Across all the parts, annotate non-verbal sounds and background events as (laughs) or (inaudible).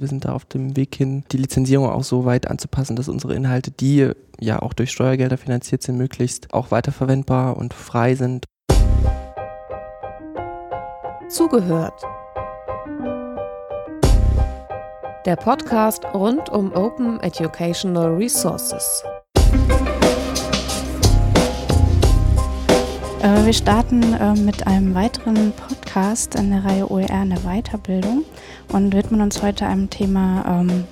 Wir sind da auf dem Weg hin, die Lizenzierung auch so weit anzupassen, dass unsere Inhalte, die ja auch durch Steuergelder finanziert sind, möglichst auch weiterverwendbar und frei sind. Zugehört. Der Podcast rund um Open Educational Resources. Wir starten äh, mit einem weiteren Podcast in der Reihe OER in der Weiterbildung und widmen uns heute einem Thema, ähm,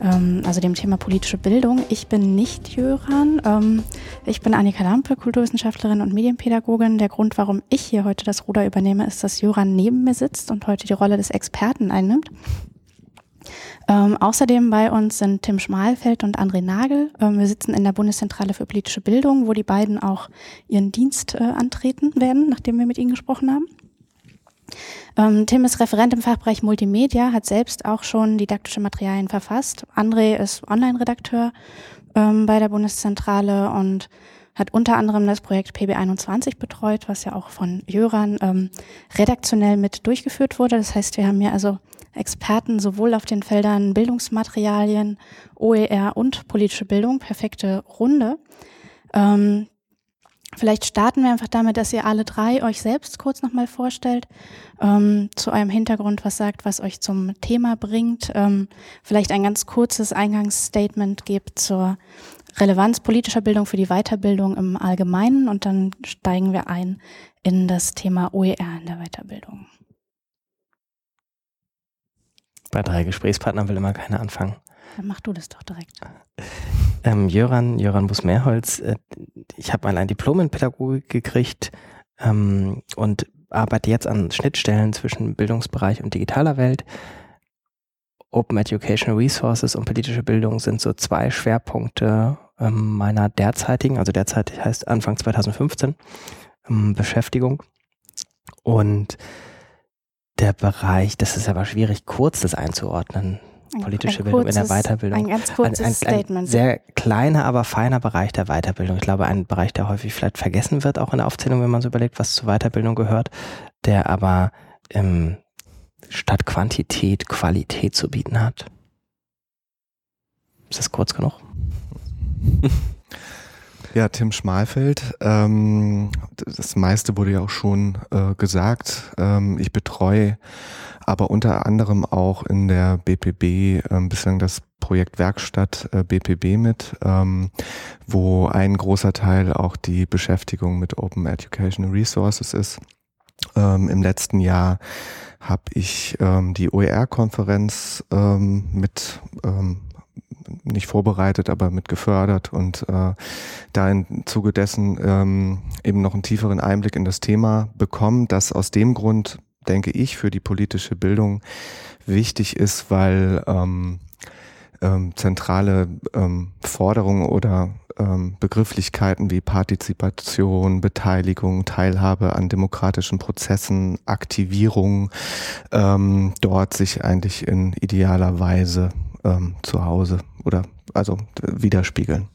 ähm, also dem Thema politische Bildung. Ich bin nicht Jöran. Ähm, ich bin Annika Lampe, Kulturwissenschaftlerin und Medienpädagogin. Der Grund, warum ich hier heute das Ruder übernehme, ist, dass Jöran neben mir sitzt und heute die Rolle des Experten einnimmt. Ähm, außerdem bei uns sind Tim Schmalfeld und André Nagel. Ähm, wir sitzen in der Bundeszentrale für politische Bildung, wo die beiden auch ihren Dienst äh, antreten werden, nachdem wir mit ihnen gesprochen haben. Ähm, Tim ist Referent im Fachbereich Multimedia, hat selbst auch schon didaktische Materialien verfasst. André ist Online-Redakteur ähm, bei der Bundeszentrale und hat unter anderem das Projekt PB21 betreut, was ja auch von Jöran ähm, redaktionell mit durchgeführt wurde. Das heißt, wir haben hier also Experten sowohl auf den Feldern Bildungsmaterialien, OER und politische Bildung. Perfekte Runde. Ähm, Vielleicht starten wir einfach damit, dass ihr alle drei euch selbst kurz nochmal vorstellt, ähm, zu eurem Hintergrund was sagt, was euch zum Thema bringt, ähm, vielleicht ein ganz kurzes Eingangsstatement gebt zur Relevanz politischer Bildung für die Weiterbildung im Allgemeinen und dann steigen wir ein in das Thema OER in der Weiterbildung. Bei drei Gesprächspartnern will immer keiner anfangen. Dann mach du das doch direkt. (laughs) Ähm, Jöran, Jöran Bus-Mehrholz, äh, ich habe mal ein Diplom in Pädagogik gekriegt ähm, und arbeite jetzt an Schnittstellen zwischen Bildungsbereich und digitaler Welt. Open Educational Resources und politische Bildung sind so zwei Schwerpunkte ähm, meiner derzeitigen, also derzeit heißt Anfang 2015, ähm, Beschäftigung. Und der Bereich, das ist aber schwierig, kurz das einzuordnen. Ein, politische ein Bildung kurzes, in der Weiterbildung. Ein ganz kurzes ein, ein, Statement. sehr kleiner, aber feiner Bereich der Weiterbildung. Ich glaube, ein Bereich, der häufig vielleicht vergessen wird, auch in der Aufzählung, wenn man so überlegt, was zur Weiterbildung gehört, der aber ähm, statt Quantität Qualität zu bieten hat. Ist das kurz genug? (laughs) Ja, Tim Schmalfeld. Ähm, das meiste wurde ja auch schon äh, gesagt. Ähm, ich betreue aber unter anderem auch in der BPB ähm, bislang das Projekt Werkstatt äh, BPB mit, ähm, wo ein großer Teil auch die Beschäftigung mit Open Educational Resources ist. Ähm, Im letzten Jahr habe ich ähm, die OER-Konferenz ähm, mit ähm, nicht vorbereitet, aber mit gefördert. Und äh, da im Zuge dessen ähm, eben noch einen tieferen Einblick in das Thema bekommen, das aus dem Grund, denke ich, für die politische Bildung wichtig ist, weil ähm, ähm, zentrale ähm, Forderungen oder ähm, Begrifflichkeiten wie Partizipation, Beteiligung, Teilhabe an demokratischen Prozessen, Aktivierung ähm, dort sich eigentlich in idealer Weise ähm, zu Hause oder also widerspiegeln.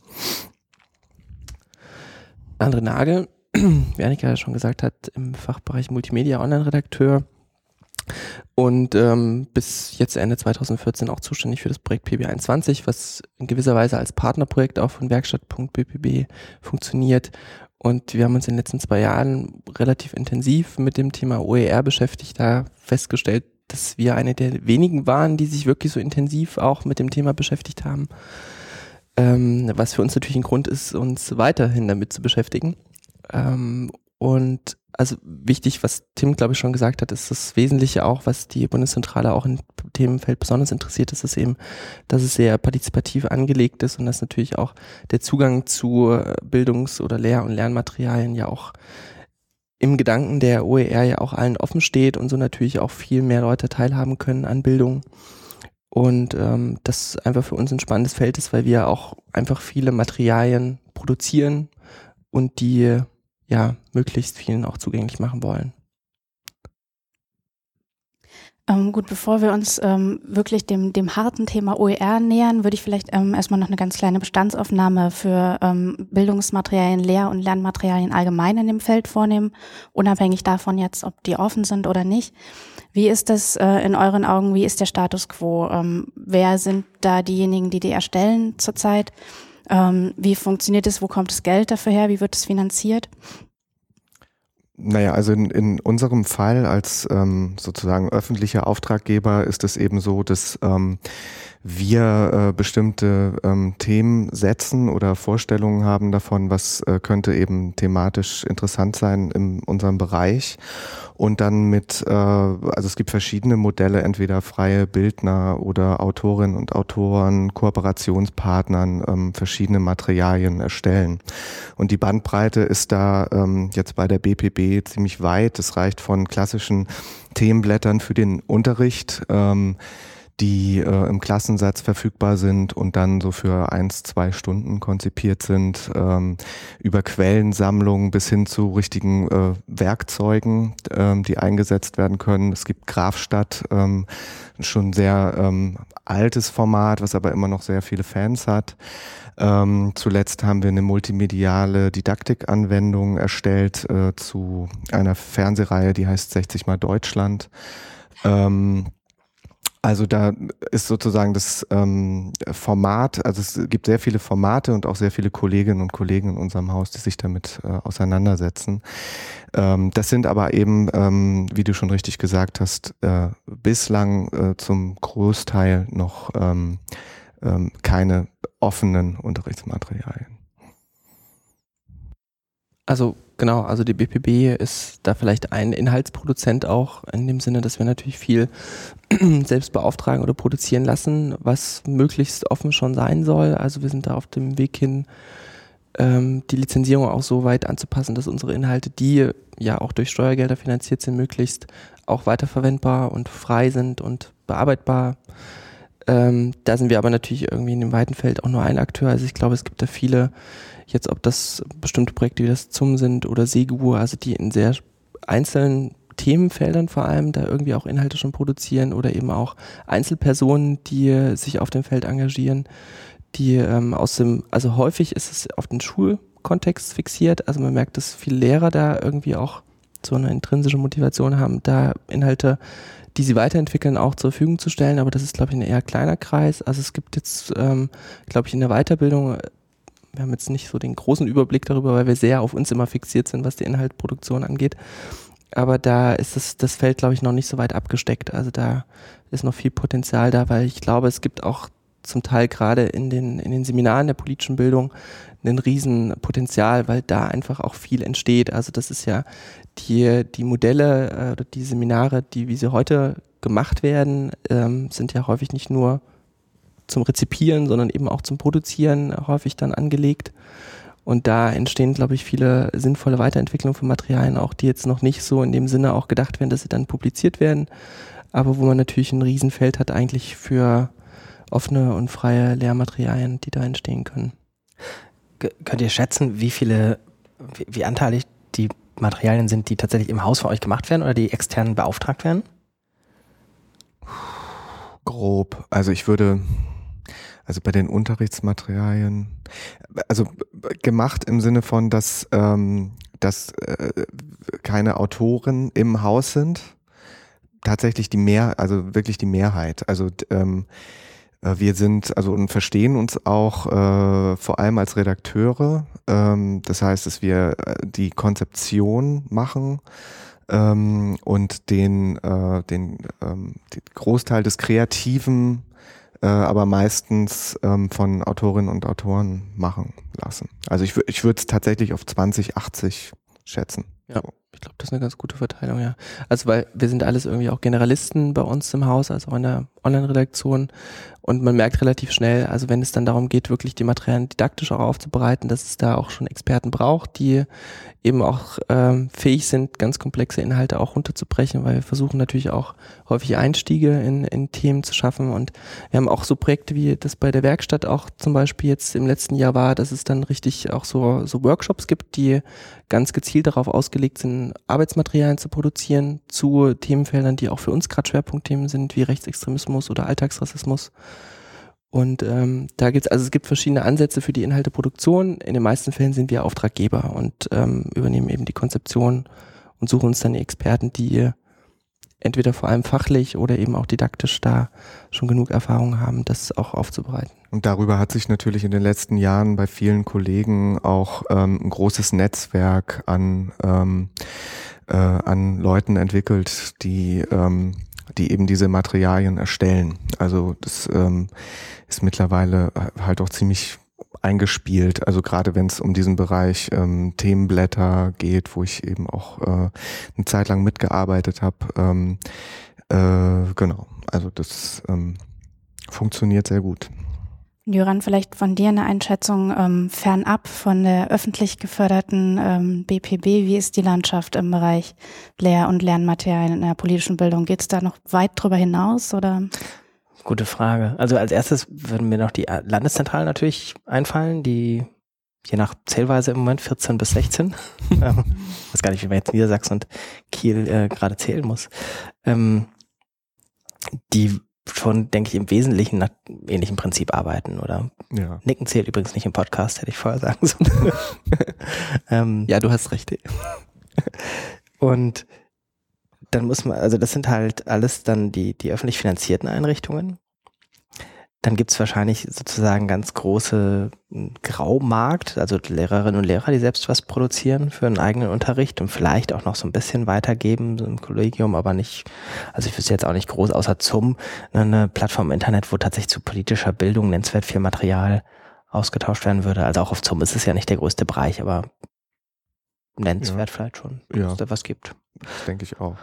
André Nagel, wie Annika ja schon gesagt hat, im Fachbereich Multimedia Online-Redakteur und ähm, bis jetzt Ende 2014 auch zuständig für das Projekt PB21, was in gewisser Weise als Partnerprojekt auch von Werkstatt.bpb funktioniert. Und wir haben uns in den letzten zwei Jahren relativ intensiv mit dem Thema OER beschäftigt, da festgestellt, dass wir eine der wenigen waren, die sich wirklich so intensiv auch mit dem Thema beschäftigt haben. Ähm, was für uns natürlich ein Grund ist, uns weiterhin damit zu beschäftigen. Ähm, und also wichtig, was Tim, glaube ich, schon gesagt hat, ist das Wesentliche auch, was die Bundeszentrale auch im Themenfeld besonders interessiert, ist es eben, dass es sehr partizipativ angelegt ist und dass natürlich auch der Zugang zu Bildungs- oder Lehr- und Lernmaterialien ja auch im Gedanken der OER ja auch allen offen steht und so natürlich auch viel mehr Leute teilhaben können an Bildung. Und ähm, das einfach für uns ein spannendes Feld ist, weil wir auch einfach viele Materialien produzieren und die ja möglichst vielen auch zugänglich machen wollen. Ähm, gut, bevor wir uns ähm, wirklich dem, dem harten Thema OER nähern, würde ich vielleicht ähm, erstmal noch eine ganz kleine Bestandsaufnahme für ähm, Bildungsmaterialien, Lehr- und Lernmaterialien allgemein in dem Feld vornehmen, unabhängig davon jetzt, ob die offen sind oder nicht. Wie ist das äh, in euren Augen? Wie ist der Status quo? Ähm, wer sind da diejenigen, die die erstellen zurzeit? Ähm, wie funktioniert es? Wo kommt das Geld dafür her? Wie wird es finanziert? Naja, also in, in unserem Fall als ähm, sozusagen öffentlicher Auftraggeber ist es eben so, dass ähm, wir äh, bestimmte ähm, Themen setzen oder Vorstellungen haben davon, was äh, könnte eben thematisch interessant sein in unserem Bereich und dann mit, äh, also es gibt verschiedene Modelle, entweder freie Bildner oder Autorinnen und Autoren, Kooperationspartnern, ähm, verschiedene Materialien erstellen. Und die Bandbreite ist da ähm, jetzt bei der BPB ziemlich weit. Es reicht von klassischen Themenblättern für den Unterricht, ähm, die äh, im Klassensatz verfügbar sind und dann so für eins, zwei Stunden konzipiert sind, ähm, über Quellensammlungen bis hin zu richtigen äh, Werkzeugen, ähm, die eingesetzt werden können. Es gibt Grafstadt, ähm, schon sehr ähm, altes Format, was aber immer noch sehr viele Fans hat. Ähm, zuletzt haben wir eine multimediale Didaktikanwendung erstellt äh, zu einer Fernsehreihe, die heißt 60 mal Deutschland. Ähm, also da ist sozusagen das ähm, Format, also es gibt sehr viele Formate und auch sehr viele Kolleginnen und Kollegen in unserem Haus, die sich damit äh, auseinandersetzen. Ähm, das sind aber eben, ähm, wie du schon richtig gesagt hast, äh, bislang äh, zum Großteil noch ähm, ähm, keine offenen Unterrichtsmaterialien. Also genau, also die BPB ist da vielleicht ein Inhaltsproduzent auch in dem Sinne, dass wir natürlich viel (clears throat) selbst beauftragen oder produzieren lassen, was möglichst offen schon sein soll. Also wir sind da auf dem Weg hin, ähm, die Lizenzierung auch so weit anzupassen, dass unsere Inhalte, die ja auch durch Steuergelder finanziert sind, möglichst auch weiterverwendbar und frei sind und bearbeitbar. Ähm, da sind wir aber natürlich irgendwie in dem weiten Feld auch nur ein Akteur. Also ich glaube, es gibt da viele Jetzt, ob das bestimmte Projekte wie das ZUM sind oder Segur, also die in sehr einzelnen Themenfeldern vor allem da irgendwie auch Inhalte schon produzieren oder eben auch Einzelpersonen, die sich auf dem Feld engagieren, die ähm, aus dem, also häufig ist es auf den Schulkontext fixiert, also man merkt, dass viele Lehrer da irgendwie auch so eine intrinsische Motivation haben, da Inhalte, die sie weiterentwickeln, auch zur Verfügung zu stellen, aber das ist, glaube ich, ein eher kleiner Kreis. Also es gibt jetzt, ähm, glaube ich, in der Weiterbildung wir haben jetzt nicht so den großen Überblick darüber, weil wir sehr auf uns immer fixiert sind, was die Inhaltproduktion angeht. Aber da ist das, das Feld, glaube ich, noch nicht so weit abgesteckt. Also da ist noch viel Potenzial da, weil ich glaube, es gibt auch zum Teil gerade in den, in den Seminaren der politischen Bildung ein Riesenpotenzial, weil da einfach auch viel entsteht. Also das ist ja die, die Modelle äh, oder die Seminare, die wie sie heute gemacht werden, ähm, sind ja häufig nicht nur zum Rezipieren, sondern eben auch zum Produzieren häufig dann angelegt. Und da entstehen, glaube ich, viele sinnvolle Weiterentwicklungen von Materialien, auch die jetzt noch nicht so in dem Sinne auch gedacht werden, dass sie dann publiziert werden, aber wo man natürlich ein Riesenfeld hat eigentlich für offene und freie Lehrmaterialien, die da entstehen können. G könnt ihr schätzen, wie viele, wie, wie anteilig die Materialien sind, die tatsächlich im Haus für euch gemacht werden oder die externen beauftragt werden? Grob. Also ich würde also bei den Unterrichtsmaterialien, also gemacht im Sinne von, dass, ähm, dass äh, keine Autoren im Haus sind. Tatsächlich die Mehr, also wirklich die Mehrheit. Also ähm, äh, wir sind also und verstehen uns auch äh, vor allem als Redakteure. Ähm, das heißt, dass wir äh, die Konzeption machen ähm, und den, äh, den, ähm, den Großteil des kreativen äh, aber meistens ähm, von Autorinnen und Autoren machen lassen. Also ich, ich würde es tatsächlich auf 20, 80 schätzen. Ja. So. Ich glaube, das ist eine ganz gute Verteilung, ja. Also weil wir sind alles irgendwie auch Generalisten bei uns im Haus, also auch in der Online-Redaktion. Und man merkt relativ schnell, also wenn es dann darum geht, wirklich die Materialien didaktisch auch aufzubereiten, dass es da auch schon Experten braucht, die eben auch ähm, fähig sind, ganz komplexe Inhalte auch runterzubrechen, weil wir versuchen natürlich auch häufig Einstiege in, in Themen zu schaffen. Und wir haben auch so Projekte wie das bei der Werkstatt auch zum Beispiel jetzt im letzten Jahr war, dass es dann richtig auch so, so Workshops gibt, die ganz gezielt darauf ausgelegt sind, Arbeitsmaterialien zu produzieren zu Themenfeldern, die auch für uns gerade Schwerpunktthemen sind, wie Rechtsextremismus oder Alltagsrassismus. Und ähm, da gibt's also es gibt verschiedene Ansätze für die Inhalteproduktion. In den meisten Fällen sind wir Auftraggeber und ähm, übernehmen eben die Konzeption und suchen uns dann die Experten, die entweder vor allem fachlich oder eben auch didaktisch da schon genug Erfahrung haben, das auch aufzubereiten. Und darüber hat sich natürlich in den letzten Jahren bei vielen Kollegen auch ähm, ein großes Netzwerk an, ähm, äh, an Leuten entwickelt, die, ähm, die eben diese Materialien erstellen. Also das ähm, ist mittlerweile halt auch ziemlich eingespielt. Also gerade wenn es um diesen Bereich ähm, Themenblätter geht, wo ich eben auch äh, eine Zeit lang mitgearbeitet habe. Ähm, äh, genau, also das ähm, funktioniert sehr gut. Jöran, vielleicht von dir eine Einschätzung ähm, fernab von der öffentlich geförderten ähm, BPB. Wie ist die Landschaft im Bereich Lehr- und Lernmaterialien in der politischen Bildung? Geht es da noch weit drüber hinaus oder? Gute Frage. Also als erstes würden mir noch die Landeszentralen natürlich einfallen, die je nach Zählweise im Moment 14 bis 16. (laughs) ähm, weiß gar nicht, wie man jetzt Niedersachsen und Kiel äh, gerade zählen muss. Ähm, die schon, denke ich, im Wesentlichen nach ähnlichem Prinzip arbeiten, oder? Ja. Nicken zählt übrigens nicht im Podcast, hätte ich vorher sagen sollen. (laughs) ähm, ja, du hast recht. und dann muss man, also das sind halt alles dann die, die öffentlich finanzierten Einrichtungen. Dann gibt's wahrscheinlich sozusagen ganz große hm, Graumarkt, also Lehrerinnen und Lehrer, die selbst was produzieren für einen eigenen Unterricht und vielleicht auch noch so ein bisschen weitergeben so im Kollegium, aber nicht, also ich wüsste jetzt auch nicht groß, außer zum ne, eine Plattform im Internet, wo tatsächlich zu politischer Bildung nennenswert viel Material ausgetauscht werden würde. Also auch auf ZUM ist es ja nicht der größte Bereich, aber nennenswert ja. vielleicht schon, ja. dass da was gibt. Das denke ich auch.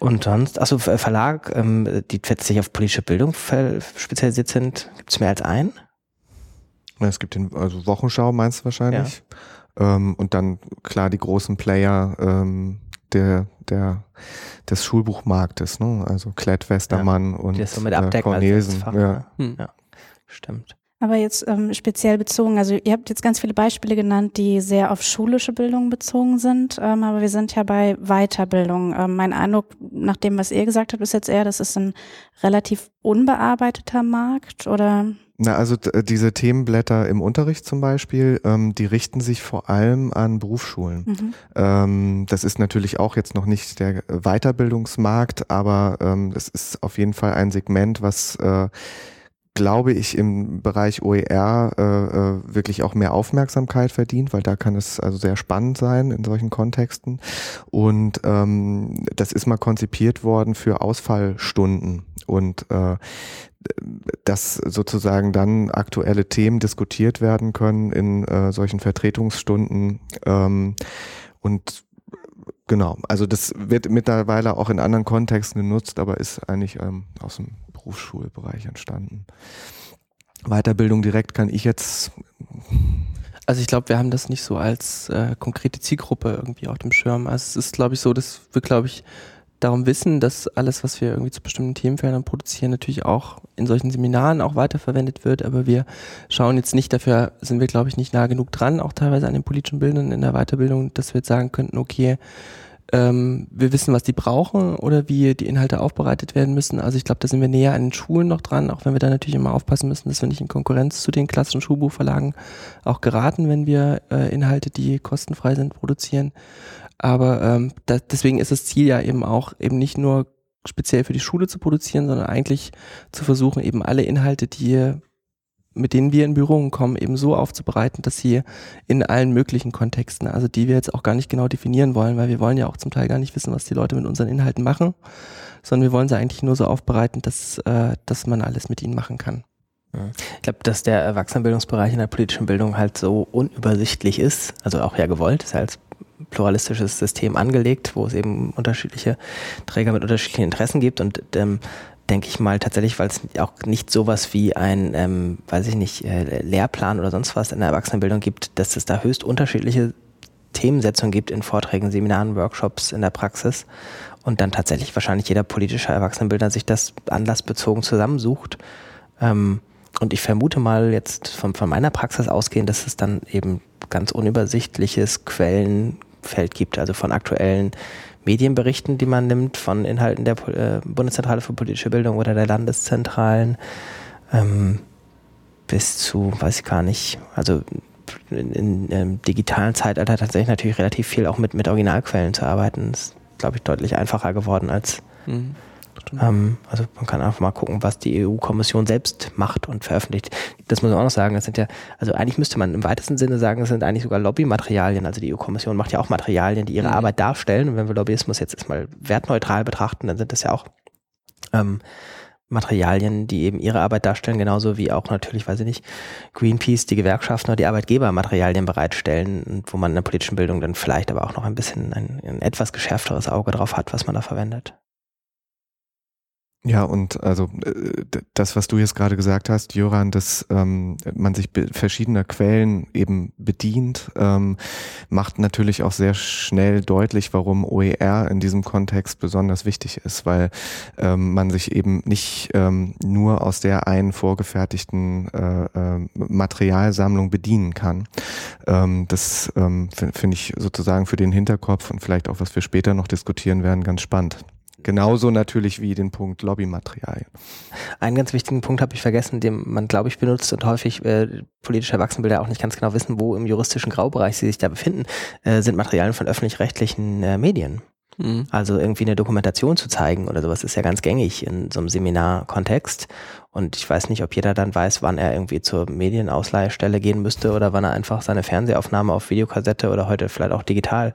Und sonst, also Verlag, ähm, die sich auf politische Bildung spezialisiert sind, gibt es mehr als einen? Es gibt den, also Wochenschau meinst du wahrscheinlich. Ja. Ähm, und dann klar die großen Player ähm, der, der, des Schulbuchmarktes, ne? Also Klett Westermann ja, und so mit äh, Cornelsen. Fach, ja. Hm. ja, stimmt. Aber jetzt ähm, speziell bezogen, also ihr habt jetzt ganz viele Beispiele genannt, die sehr auf schulische Bildung bezogen sind, ähm, aber wir sind ja bei Weiterbildung. Ähm, mein Eindruck, nach dem, was ihr gesagt habt, ist jetzt eher, das ist ein relativ unbearbeiteter Markt oder? Na, also diese Themenblätter im Unterricht zum Beispiel, ähm, die richten sich vor allem an Berufsschulen. Mhm. Ähm, das ist natürlich auch jetzt noch nicht der Weiterbildungsmarkt, aber ähm, es ist auf jeden Fall ein Segment, was äh, glaube ich, im Bereich OER äh, äh, wirklich auch mehr Aufmerksamkeit verdient, weil da kann es also sehr spannend sein in solchen Kontexten. Und ähm, das ist mal konzipiert worden für Ausfallstunden und äh, dass sozusagen dann aktuelle Themen diskutiert werden können in äh, solchen Vertretungsstunden. Ähm, und genau, also das wird mittlerweile auch in anderen Kontexten genutzt, aber ist eigentlich ähm, aus dem Berufsschulbereich entstanden. Weiterbildung direkt kann ich jetzt. Also ich glaube, wir haben das nicht so als äh, konkrete Zielgruppe irgendwie auf dem Schirm. Also es ist, glaube ich, so, dass wir, glaube ich, darum wissen, dass alles, was wir irgendwie zu bestimmten Themenfeldern produzieren, natürlich auch in solchen Seminaren auch weiterverwendet wird. Aber wir schauen jetzt nicht, dafür sind wir, glaube ich, nicht nah genug dran, auch teilweise an den politischen Bildern in der Weiterbildung, dass wir jetzt sagen könnten, okay, ähm, wir wissen, was die brauchen oder wie die Inhalte aufbereitet werden müssen. Also ich glaube, da sind wir näher an den Schulen noch dran, auch wenn wir da natürlich immer aufpassen müssen, dass wir nicht in Konkurrenz zu den klassischen Schulbuchverlagen auch geraten, wenn wir äh, Inhalte, die kostenfrei sind, produzieren. Aber ähm, da, deswegen ist das Ziel ja eben auch eben nicht nur speziell für die Schule zu produzieren, sondern eigentlich zu versuchen, eben alle Inhalte, die mit denen wir in Berührung kommen, eben so aufzubereiten, dass sie in allen möglichen Kontexten, also die wir jetzt auch gar nicht genau definieren wollen, weil wir wollen ja auch zum Teil gar nicht wissen, was die Leute mit unseren Inhalten machen, sondern wir wollen sie eigentlich nur so aufbereiten, dass, äh, dass man alles mit ihnen machen kann. Ich glaube, dass der Erwachsenenbildungsbereich in der politischen Bildung halt so unübersichtlich ist, also auch ja gewollt, ist als pluralistisches System angelegt, wo es eben unterschiedliche Träger mit unterschiedlichen Interessen gibt und ähm, denke ich mal tatsächlich, weil es auch nicht sowas wie ein, ähm, weiß ich nicht, äh, Lehrplan oder sonst was in der Erwachsenenbildung gibt, dass es da höchst unterschiedliche Themensetzungen gibt in Vorträgen, Seminaren, Workshops, in der Praxis und dann tatsächlich wahrscheinlich jeder politische Erwachsenenbildner sich das anlassbezogen zusammensucht. Ähm, und ich vermute mal jetzt von, von meiner Praxis ausgehend, dass es dann eben ganz unübersichtliches Quellenfeld gibt, also von aktuellen Medienberichten, die man nimmt, von Inhalten der äh, Bundeszentrale für politische Bildung oder der Landeszentralen, ähm, bis zu, weiß ich gar nicht, also in, in, im digitalen Zeitalter tatsächlich natürlich relativ viel auch mit, mit Originalquellen zu arbeiten. Das ist, glaube ich, deutlich einfacher geworden als Mhm. Ähm, also man kann einfach mal gucken, was die EU-Kommission selbst macht und veröffentlicht. Das muss man auch noch sagen, das sind ja, also eigentlich müsste man im weitesten Sinne sagen, das sind eigentlich sogar Lobbymaterialien. Also die EU-Kommission macht ja auch Materialien, die ihre mhm. Arbeit darstellen. Und wenn wir Lobbyismus jetzt erstmal wertneutral betrachten, dann sind das ja auch ähm, Materialien, die eben ihre Arbeit darstellen, genauso wie auch natürlich, weiß ich nicht, Greenpeace, die Gewerkschaften oder die Arbeitgeber Materialien bereitstellen, wo man in der politischen Bildung dann vielleicht aber auch noch ein bisschen ein, ein etwas geschärfteres Auge drauf hat, was man da verwendet. Ja, und also äh, das, was du jetzt gerade gesagt hast, Joran, dass ähm, man sich verschiedener Quellen eben bedient, ähm, macht natürlich auch sehr schnell deutlich, warum OER in diesem Kontext besonders wichtig ist, weil ähm, man sich eben nicht ähm, nur aus der einen vorgefertigten äh, äh, Materialsammlung bedienen kann. Ähm, das ähm, finde ich sozusagen für den Hinterkopf und vielleicht auch, was wir später noch diskutieren werden, ganz spannend. Genauso natürlich wie den Punkt Lobbymaterialien. Einen ganz wichtigen Punkt habe ich vergessen, den man, glaube ich, benutzt und häufig äh, politische Erwachsenenbilder auch nicht ganz genau wissen, wo im juristischen Graubereich sie sich da befinden, äh, sind Materialien von öffentlich-rechtlichen äh, Medien. Mhm. Also irgendwie eine Dokumentation zu zeigen oder sowas ist ja ganz gängig in so einem Seminarkontext. Und ich weiß nicht, ob jeder dann weiß, wann er irgendwie zur Medienausleihstelle gehen müsste oder wann er einfach seine Fernsehaufnahme auf Videokassette oder heute vielleicht auch digital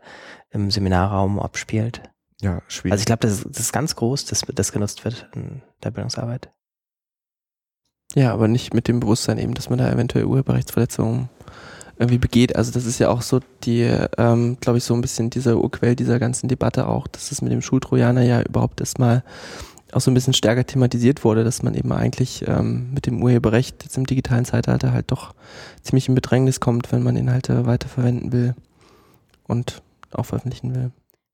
im Seminarraum abspielt. Ja, schwierig. Also ich glaube, das, das, ist ganz groß, dass das genutzt wird in der Bildungsarbeit. Ja, aber nicht mit dem Bewusstsein eben, dass man da eventuell Urheberrechtsverletzungen irgendwie begeht. Also das ist ja auch so die, ähm, glaube ich, so ein bisschen dieser Urquell dieser ganzen Debatte auch, dass es mit dem Schultrojaner ja überhaupt erstmal auch so ein bisschen stärker thematisiert wurde, dass man eben eigentlich ähm, mit dem Urheberrecht jetzt im digitalen Zeitalter halt doch ziemlich in Bedrängnis kommt, wenn man Inhalte weiterverwenden will und auch veröffentlichen will.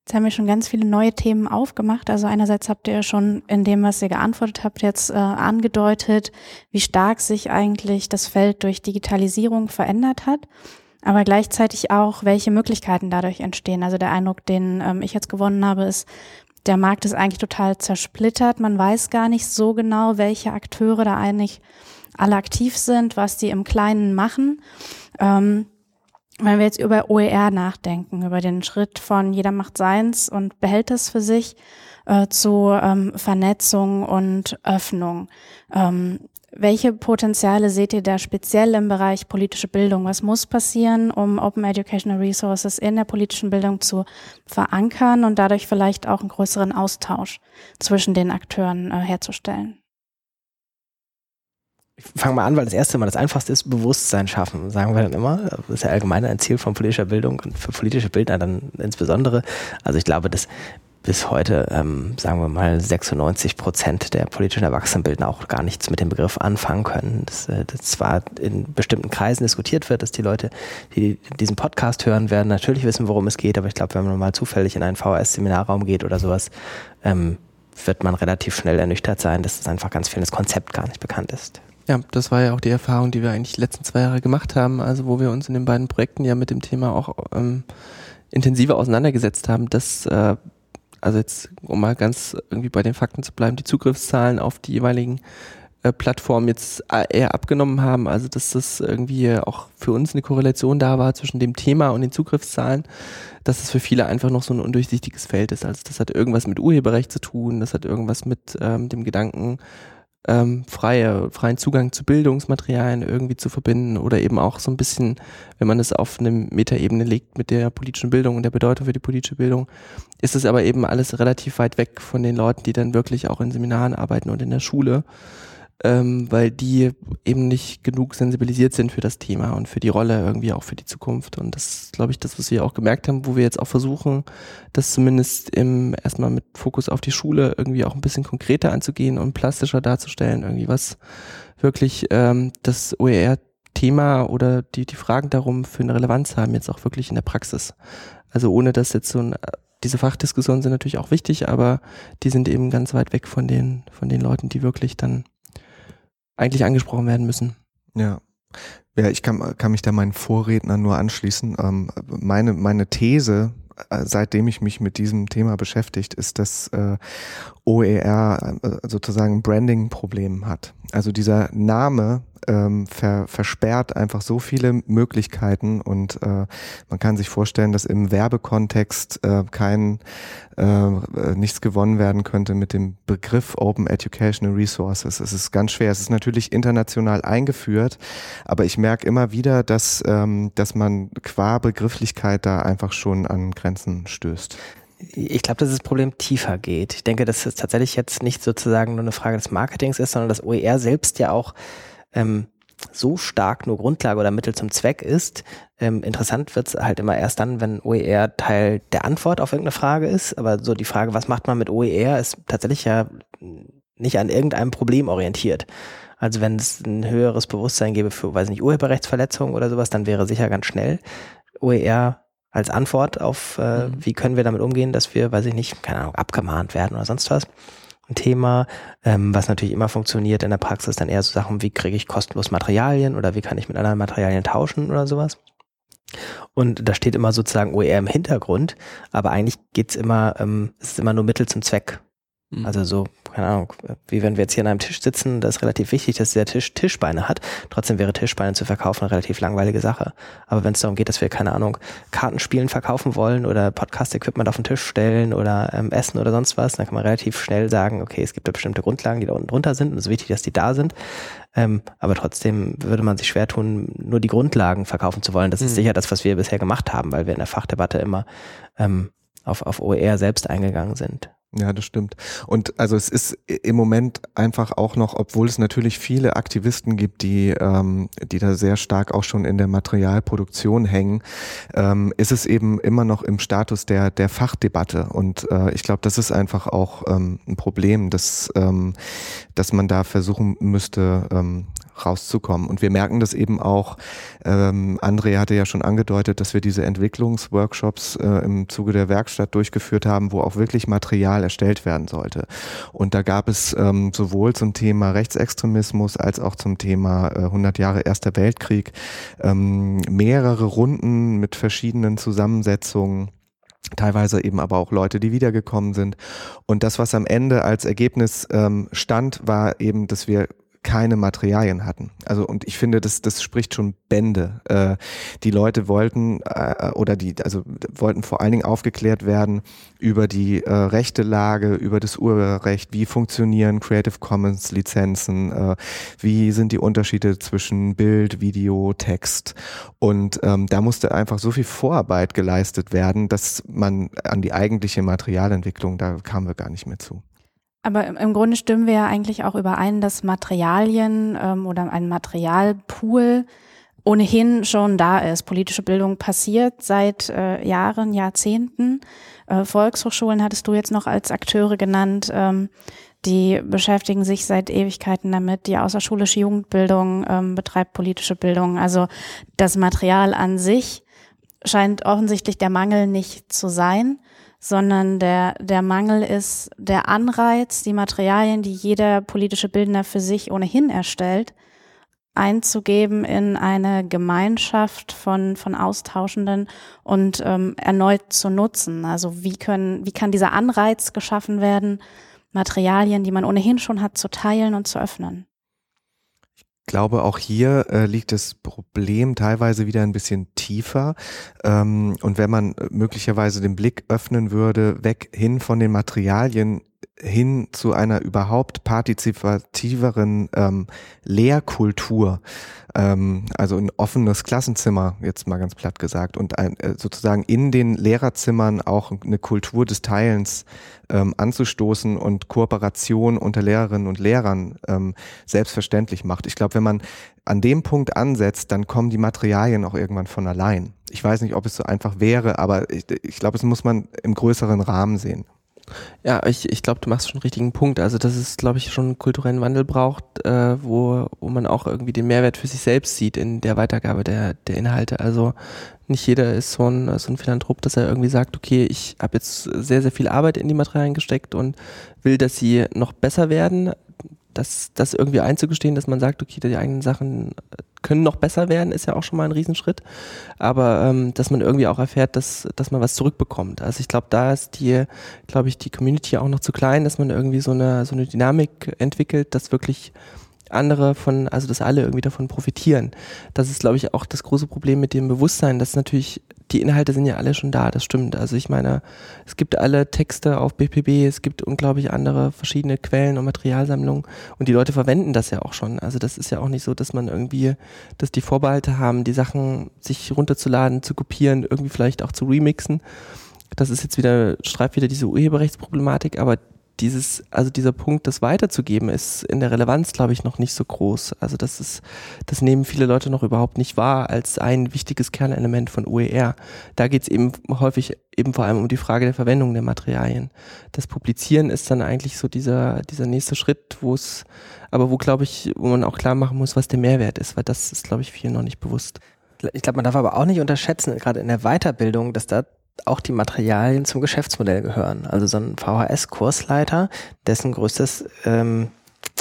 Jetzt haben wir schon ganz viele neue Themen aufgemacht. Also einerseits habt ihr schon in dem, was ihr geantwortet habt, jetzt äh, angedeutet, wie stark sich eigentlich das Feld durch Digitalisierung verändert hat, aber gleichzeitig auch, welche Möglichkeiten dadurch entstehen. Also der Eindruck, den ähm, ich jetzt gewonnen habe, ist, der Markt ist eigentlich total zersplittert. Man weiß gar nicht so genau, welche Akteure da eigentlich alle aktiv sind, was die im Kleinen machen. Ähm, wenn wir jetzt über OER nachdenken, über den Schritt von jeder macht seins und behält es für sich äh, zu ähm, Vernetzung und Öffnung. Ähm, welche Potenziale seht ihr da speziell im Bereich politische Bildung? Was muss passieren, um Open Educational Resources in der politischen Bildung zu verankern und dadurch vielleicht auch einen größeren Austausch zwischen den Akteuren äh, herzustellen? Ich fange mal an, weil das erste Mal das einfachste ist, Bewusstsein schaffen, sagen wir dann immer. Das ist ja allgemein ein Ziel von politischer Bildung und für politische Bildner dann insbesondere. Also ich glaube, dass bis heute, ähm, sagen wir mal, 96 Prozent der politischen Erwachsenenbildner auch gar nichts mit dem Begriff anfangen können. Dass, äh, das zwar in bestimmten Kreisen diskutiert wird, dass die Leute, die diesen Podcast hören werden, natürlich wissen, worum es geht, aber ich glaube, wenn man mal zufällig in einen VHS-Seminarraum geht oder sowas, ähm, wird man relativ schnell ernüchtert sein, dass das einfach ganz viel das Konzept gar nicht bekannt ist. Ja, das war ja auch die Erfahrung, die wir eigentlich die letzten zwei Jahre gemacht haben, also wo wir uns in den beiden Projekten ja mit dem Thema auch ähm, intensiver auseinandergesetzt haben, dass, äh, also jetzt, um mal ganz irgendwie bei den Fakten zu bleiben, die Zugriffszahlen auf die jeweiligen äh, Plattformen jetzt äh, eher abgenommen haben, also dass das irgendwie auch für uns eine Korrelation da war zwischen dem Thema und den Zugriffszahlen, dass es für viele einfach noch so ein undurchsichtiges Feld ist. Also das hat irgendwas mit Urheberrecht zu tun, das hat irgendwas mit ähm, dem Gedanken, ähm, freie, freien Zugang zu Bildungsmaterialien irgendwie zu verbinden oder eben auch so ein bisschen, wenn man es auf eine Metaebene legt mit der politischen Bildung und der Bedeutung für die politische Bildung, ist es aber eben alles relativ weit weg von den Leuten, die dann wirklich auch in Seminaren arbeiten und in der Schule ähm, weil die eben nicht genug sensibilisiert sind für das Thema und für die Rolle irgendwie auch für die Zukunft. Und das ist, glaube ich, das, was wir auch gemerkt haben, wo wir jetzt auch versuchen, das zumindest im erstmal mit Fokus auf die Schule irgendwie auch ein bisschen konkreter anzugehen und plastischer darzustellen, irgendwie was wirklich ähm, das OER-Thema oder die, die Fragen darum für eine Relevanz haben, jetzt auch wirklich in der Praxis. Also ohne dass jetzt so ein diese Fachdiskussionen sind natürlich auch wichtig, aber die sind eben ganz weit weg von den, von den Leuten, die wirklich dann eigentlich angesprochen werden müssen. Ja. Ja, ich kann, kann mich da meinen Vorrednern nur anschließen. Ähm, meine, meine These, äh, seitdem ich mich mit diesem Thema beschäftigt, ist, dass äh, OER äh, sozusagen Branding-Problem hat. Also dieser Name ähm, ver, versperrt einfach so viele Möglichkeiten und äh, man kann sich vorstellen, dass im Werbekontext äh, kein äh, nichts gewonnen werden könnte mit dem Begriff Open Educational Resources. Es ist ganz schwer. Es ist natürlich international eingeführt, aber ich merke immer wieder, dass, ähm, dass man qua Begrifflichkeit da einfach schon an Grenzen stößt ich glaube, dass das Problem tiefer geht. Ich denke, dass es tatsächlich jetzt nicht sozusagen nur eine Frage des Marketings ist, sondern dass OER selbst ja auch ähm, so stark nur Grundlage oder Mittel zum Zweck ist. Ähm, interessant wird's halt immer erst dann, wenn OER Teil der Antwort auf irgendeine Frage ist. Aber so die Frage, was macht man mit OER, ist tatsächlich ja nicht an irgendeinem Problem orientiert. Also wenn es ein höheres Bewusstsein gäbe für, weiß nicht, Urheberrechtsverletzungen oder sowas, dann wäre sicher ganz schnell OER als Antwort auf, äh, mhm. wie können wir damit umgehen, dass wir, weiß ich nicht, keine Ahnung, abgemahnt werden oder sonst was ein Thema, ähm, was natürlich immer funktioniert in der Praxis, dann eher so Sachen, wie kriege ich kostenlos Materialien oder wie kann ich mit anderen Materialien tauschen oder sowas. Und da steht immer sozusagen OER im Hintergrund, aber eigentlich geht's immer, ähm, es ist immer nur Mittel zum Zweck. Mhm. Also so, keine Ahnung, wie wenn wir jetzt hier an einem Tisch sitzen, das ist relativ wichtig, dass der Tisch Tischbeine hat. Trotzdem wäre Tischbeine zu verkaufen eine relativ langweilige Sache. Aber wenn es darum geht, dass wir, keine Ahnung, Kartenspielen verkaufen wollen oder Podcast-Equipment auf den Tisch stellen oder ähm, Essen oder sonst was, dann kann man relativ schnell sagen, okay, es gibt da bestimmte Grundlagen, die da unten drunter sind und es ist wichtig, dass die da sind. Ähm, aber trotzdem würde man sich schwer tun, nur die Grundlagen verkaufen zu wollen. Das mhm. ist sicher das, was wir bisher gemacht haben, weil wir in der Fachdebatte immer ähm, auf, auf OER selbst eingegangen sind. Ja, das stimmt. Und also es ist im Moment einfach auch noch, obwohl es natürlich viele Aktivisten gibt, die, ähm, die da sehr stark auch schon in der Materialproduktion hängen, ähm, ist es eben immer noch im Status der, der Fachdebatte. Und äh, ich glaube, das ist einfach auch ähm, ein Problem, dass, ähm, dass man da versuchen müsste, ähm, rauszukommen. Und wir merken das eben auch, ähm, André hatte ja schon angedeutet, dass wir diese Entwicklungsworkshops äh, im Zuge der Werkstatt durchgeführt haben, wo auch wirklich Material erstellt werden sollte. Und da gab es ähm, sowohl zum Thema Rechtsextremismus als auch zum Thema äh, 100 Jahre Erster Weltkrieg ähm, mehrere Runden mit verschiedenen Zusammensetzungen teilweise eben aber auch Leute, die wiedergekommen sind. Und das, was am Ende als Ergebnis ähm, stand, war eben, dass wir keine Materialien hatten. Also und ich finde, das, das spricht schon Bände. Äh, die Leute wollten äh, oder die also wollten vor allen Dingen aufgeklärt werden über die äh, rechte Lage, über das Urheberrecht, wie funktionieren Creative Commons Lizenzen, äh, wie sind die Unterschiede zwischen Bild, Video, Text und ähm, da musste einfach so viel Vorarbeit geleistet werden, dass man an die eigentliche Materialentwicklung da kamen wir gar nicht mehr zu. Aber im Grunde stimmen wir ja eigentlich auch überein, dass Materialien ähm, oder ein Materialpool ohnehin schon da ist. Politische Bildung passiert seit äh, Jahren, Jahrzehnten. Äh, Volkshochschulen hattest du jetzt noch als Akteure genannt. Ähm, die beschäftigen sich seit Ewigkeiten damit. Die außerschulische Jugendbildung ähm, betreibt politische Bildung. Also das Material an sich scheint offensichtlich der Mangel nicht zu sein sondern der, der Mangel ist der Anreiz, die Materialien, die jeder politische Bildner für sich ohnehin erstellt, einzugeben in eine Gemeinschaft von, von Austauschenden und ähm, erneut zu nutzen. Also wie können, wie kann dieser Anreiz geschaffen werden, Materialien, die man ohnehin schon hat, zu teilen und zu öffnen? Glaube, auch hier äh, liegt das Problem teilweise wieder ein bisschen tiefer. Ähm, und wenn man möglicherweise den Blick öffnen würde, weg hin von den Materialien hin zu einer überhaupt partizipativeren ähm, Lehrkultur, ähm, also ein offenes Klassenzimmer, jetzt mal ganz platt gesagt, und ein, äh, sozusagen in den Lehrerzimmern auch eine Kultur des Teilens ähm, anzustoßen und Kooperation unter Lehrerinnen und Lehrern ähm, selbstverständlich macht. Ich glaube, wenn man an dem Punkt ansetzt, dann kommen die Materialien auch irgendwann von allein. Ich weiß nicht, ob es so einfach wäre, aber ich, ich glaube, es muss man im größeren Rahmen sehen. Ja, ich, ich glaube, du machst schon einen richtigen Punkt. Also, dass es, glaube ich, schon einen kulturellen Wandel braucht, äh, wo, wo man auch irgendwie den Mehrwert für sich selbst sieht in der Weitergabe der, der Inhalte. Also nicht jeder ist so ein, so ein Philanthrop, dass er irgendwie sagt, okay, ich habe jetzt sehr, sehr viel Arbeit in die Materialien gesteckt und will, dass sie noch besser werden das, das irgendwie einzugestehen, dass man sagt, okay, die eigenen Sachen können noch besser werden, ist ja auch schon mal ein Riesenschritt. Aber ähm, dass man irgendwie auch erfährt, dass, dass man was zurückbekommt. Also ich glaube, da ist die, glaube ich, die Community auch noch zu klein, dass man irgendwie so eine, so eine Dynamik entwickelt, dass wirklich andere von, also dass alle irgendwie davon profitieren. Das ist, glaube ich, auch das große Problem mit dem Bewusstsein, dass natürlich die Inhalte sind ja alle schon da, das stimmt. Also ich meine, es gibt alle Texte auf BPB, es gibt unglaublich andere verschiedene Quellen und Materialsammlungen und die Leute verwenden das ja auch schon. Also das ist ja auch nicht so, dass man irgendwie, dass die Vorbehalte haben, die Sachen sich runterzuladen, zu kopieren, irgendwie vielleicht auch zu remixen. Das ist jetzt wieder, streift wieder diese Urheberrechtsproblematik, aber dieses, also dieser Punkt, das weiterzugeben, ist in der Relevanz, glaube ich, noch nicht so groß. Also das ist, das nehmen viele Leute noch überhaupt nicht wahr als ein wichtiges Kernelement von OER. Da geht es eben häufig eben vor allem um die Frage der Verwendung der Materialien. Das Publizieren ist dann eigentlich so dieser, dieser nächste Schritt, wo es, aber wo, glaube ich, wo man auch klar machen muss, was der Mehrwert ist, weil das ist, glaube ich, vielen noch nicht bewusst. Ich glaube, man darf aber auch nicht unterschätzen, gerade in der Weiterbildung, dass da auch die Materialien zum Geschäftsmodell gehören. Also so ein VHS-Kursleiter, dessen größtes ähm,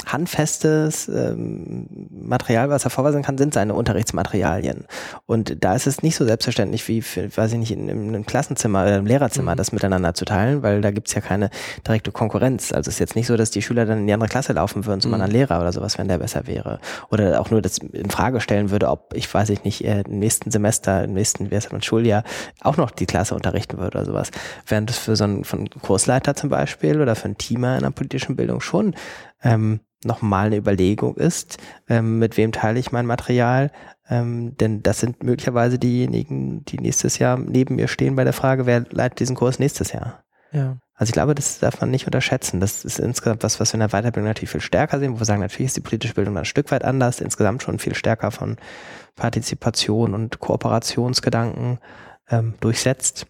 handfestes ähm, Material, was er vorweisen kann, sind seine Unterrichtsmaterialien. Und da ist es nicht so selbstverständlich wie, für, weiß ich nicht, in, in einem Klassenzimmer oder im Lehrerzimmer mhm. das miteinander zu teilen, weil da gibt's ja keine direkte Konkurrenz. Also es ist jetzt nicht so, dass die Schüler dann in die andere Klasse laufen würden zum mhm. anderen Lehrer oder sowas, wenn der besser wäre. Oder auch nur das in Frage stellen würde, ob ich, weiß ich nicht, äh, im nächsten Semester, im nächsten, heißt das, Schuljahr auch noch die Klasse unterrichten würde oder sowas. Während das für so einen, von Kursleiter zum Beispiel oder für ein Teamer in der politischen Bildung schon ähm, nochmal eine Überlegung ist, ähm, mit wem teile ich mein Material, ähm, denn das sind möglicherweise diejenigen, die nächstes Jahr neben mir stehen bei der Frage, wer leitet diesen Kurs nächstes Jahr. Ja. Also ich glaube, das darf man nicht unterschätzen. Das ist insgesamt was, was wir in der Weiterbildung natürlich viel stärker sehen, wo wir sagen, natürlich ist die politische Bildung ein Stück weit anders, insgesamt schon viel stärker von Partizipation und Kooperationsgedanken ähm, durchsetzt.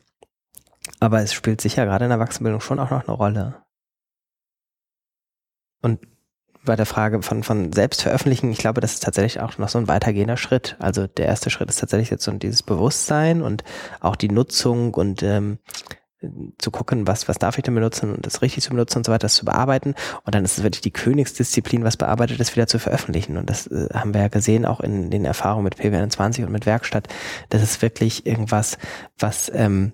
Aber es spielt sicher gerade in der Erwachsenenbildung schon auch noch eine Rolle. Und bei der Frage von, von Selbstveröffentlichen, ich glaube, das ist tatsächlich auch noch so ein weitergehender Schritt. Also der erste Schritt ist tatsächlich jetzt so dieses Bewusstsein und auch die Nutzung und ähm, zu gucken, was, was darf ich denn benutzen und das richtig zu benutzen und so weiter, das zu bearbeiten. Und dann ist es wirklich die Königsdisziplin, was bearbeitet ist, wieder zu veröffentlichen. Und das äh, haben wir ja gesehen, auch in den Erfahrungen mit PW21 und mit Werkstatt. Das ist wirklich irgendwas, was ähm,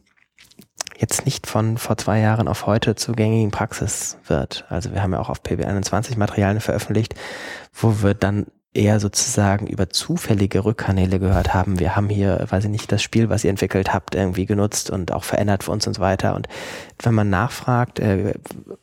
jetzt nicht von vor zwei Jahren auf heute zur gängigen Praxis wird. Also wir haben ja auch auf PB21 Materialien veröffentlicht, wo wir dann eher sozusagen über zufällige Rückkanäle gehört haben. Wir haben hier, weiß ich nicht, das Spiel, was ihr entwickelt habt, irgendwie genutzt und auch verändert für uns und so weiter. Und wenn man nachfragt, äh,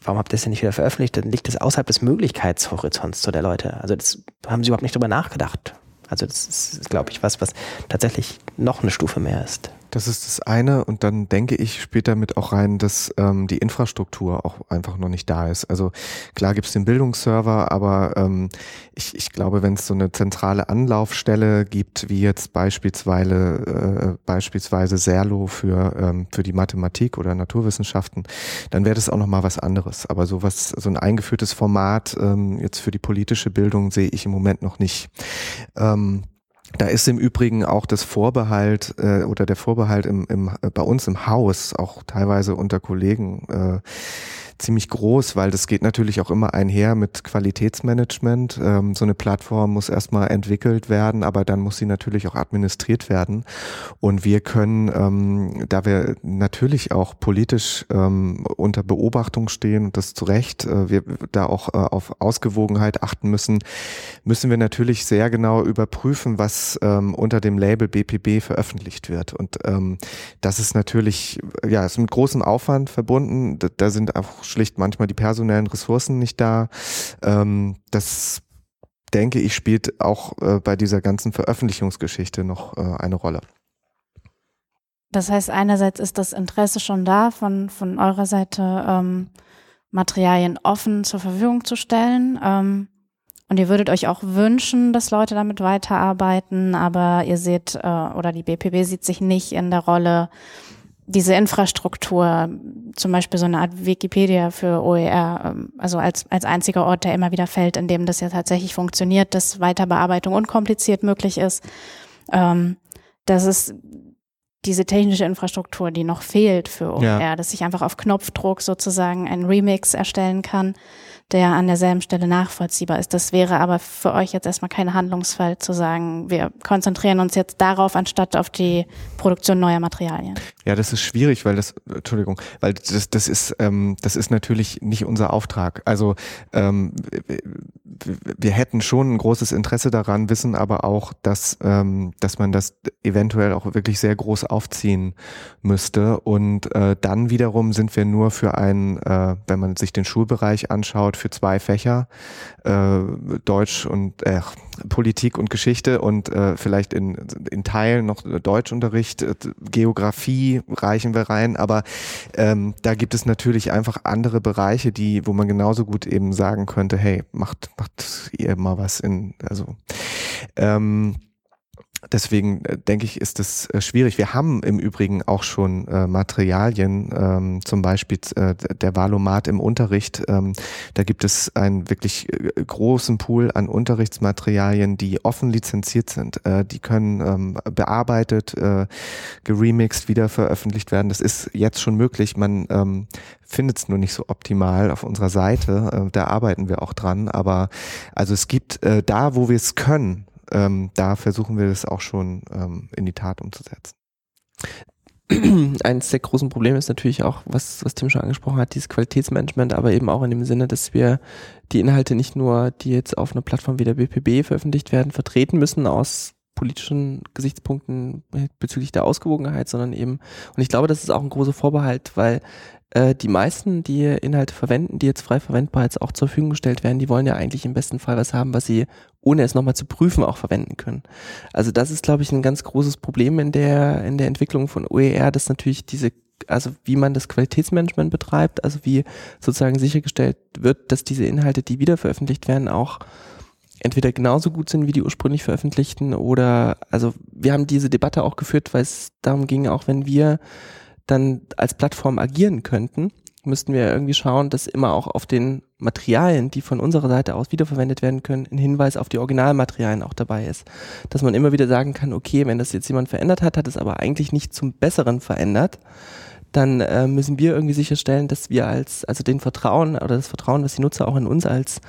warum habt ihr es denn nicht wieder veröffentlicht, dann liegt es außerhalb des Möglichkeitshorizonts zu der Leute. Also das haben sie überhaupt nicht drüber nachgedacht. Also das ist, glaube ich, was, was tatsächlich noch eine Stufe mehr ist. Das ist das eine und dann denke ich später mit auch rein, dass ähm, die Infrastruktur auch einfach noch nicht da ist. Also klar gibt's den Bildungsserver, aber ähm, ich, ich glaube, wenn es so eine zentrale Anlaufstelle gibt, wie jetzt beispielsweise äh, beispielsweise Serlo für ähm, für die Mathematik oder Naturwissenschaften, dann wäre das auch noch mal was anderes. Aber so was so ein eingeführtes Format ähm, jetzt für die politische Bildung sehe ich im Moment noch nicht. Ähm, da ist im Übrigen auch das Vorbehalt äh, oder der Vorbehalt im, im, äh, bei uns im Haus, auch teilweise unter Kollegen, äh, ziemlich groß, weil das geht natürlich auch immer einher mit Qualitätsmanagement. Ähm, so eine Plattform muss erstmal entwickelt werden, aber dann muss sie natürlich auch administriert werden. Und wir können, ähm, da wir natürlich auch politisch ähm, unter Beobachtung stehen und das zu Recht, äh, wir da auch äh, auf Ausgewogenheit achten müssen, müssen wir natürlich sehr genau überprüfen, was ähm, unter dem Label BPB veröffentlicht wird. Und ähm, das ist natürlich, ja, ist mit großem Aufwand verbunden. Da, da sind auch schlicht manchmal die personellen Ressourcen nicht da. Ähm, das denke ich spielt auch äh, bei dieser ganzen Veröffentlichungsgeschichte noch äh, eine Rolle. Das heißt, einerseits ist das Interesse schon da, von, von eurer Seite ähm, Materialien offen zur Verfügung zu stellen. Ähm, und ihr würdet euch auch wünschen, dass Leute damit weiterarbeiten, aber ihr seht, äh, oder die BPB sieht sich nicht in der Rolle, diese Infrastruktur, zum Beispiel so eine Art Wikipedia für OER, ähm, also als, als einziger Ort, der immer wieder fällt, in dem das ja tatsächlich funktioniert, dass Weiterbearbeitung unkompliziert möglich ist. Ähm, das ist diese technische Infrastruktur, die noch fehlt für OER, ja. dass ich einfach auf Knopfdruck sozusagen einen Remix erstellen kann. Der an derselben Stelle nachvollziehbar ist. Das wäre aber für euch jetzt erstmal kein Handlungsfall zu sagen, wir konzentrieren uns jetzt darauf, anstatt auf die Produktion neuer Materialien. Ja, das ist schwierig, weil das, Entschuldigung, weil das, das ist, ähm, das ist natürlich nicht unser Auftrag. Also ähm, wir hätten schon ein großes Interesse daran, wissen aber auch, dass, ähm, dass man das eventuell auch wirklich sehr groß aufziehen müsste. Und äh, dann wiederum sind wir nur für einen, äh, wenn man sich den Schulbereich anschaut, für zwei Fächer, äh, Deutsch und äh, Politik und Geschichte und äh, vielleicht in, in Teilen noch Deutschunterricht, äh, Geografie reichen wir rein, aber ähm, da gibt es natürlich einfach andere Bereiche, die, wo man genauso gut eben sagen könnte, hey, macht, macht ihr mal was in, also ähm, Deswegen äh, denke ich, ist es äh, schwierig. Wir haben im Übrigen auch schon äh, Materialien, ähm, zum Beispiel äh, der Valomat im Unterricht. Ähm, da gibt es einen wirklich äh, großen Pool an Unterrichtsmaterialien, die offen lizenziert sind. Äh, die können ähm, bearbeitet, geremixed, wieder veröffentlicht werden. Das ist jetzt schon möglich. Man ähm, findet es nur nicht so optimal auf unserer Seite. Da arbeiten wir auch dran. Aber also es gibt da, wo wir es können, ähm, da versuchen wir das auch schon ähm, in die Tat umzusetzen. (clears throat) Eines der großen Probleme ist natürlich auch, was, was Tim schon angesprochen hat, dieses Qualitätsmanagement, aber eben auch in dem Sinne, dass wir die Inhalte nicht nur, die jetzt auf einer Plattform wie der BPB veröffentlicht werden, vertreten müssen aus politischen Gesichtspunkten bezüglich der Ausgewogenheit, sondern eben, und ich glaube, das ist auch ein großer Vorbehalt, weil äh, die meisten, die Inhalte verwenden, die jetzt frei verwendbar jetzt auch zur Verfügung gestellt werden, die wollen ja eigentlich im besten Fall was haben, was sie, ohne es nochmal zu prüfen, auch verwenden können. Also das ist, glaube ich, ein ganz großes Problem in der, in der Entwicklung von OER, dass natürlich diese also wie man das Qualitätsmanagement betreibt, also wie sozusagen sichergestellt wird, dass diese Inhalte, die wieder veröffentlicht werden, auch entweder genauso gut sind wie die ursprünglich veröffentlichten oder also wir haben diese Debatte auch geführt, weil es darum ging, auch wenn wir dann als Plattform agieren könnten, müssten wir irgendwie schauen, dass immer auch auf den Materialien, die von unserer Seite aus wiederverwendet werden können, ein Hinweis auf die Originalmaterialien auch dabei ist. Dass man immer wieder sagen kann, okay, wenn das jetzt jemand verändert hat, hat es aber eigentlich nicht zum Besseren verändert, dann äh, müssen wir irgendwie sicherstellen, dass wir als, also den Vertrauen oder das Vertrauen, was die Nutzer auch in uns als,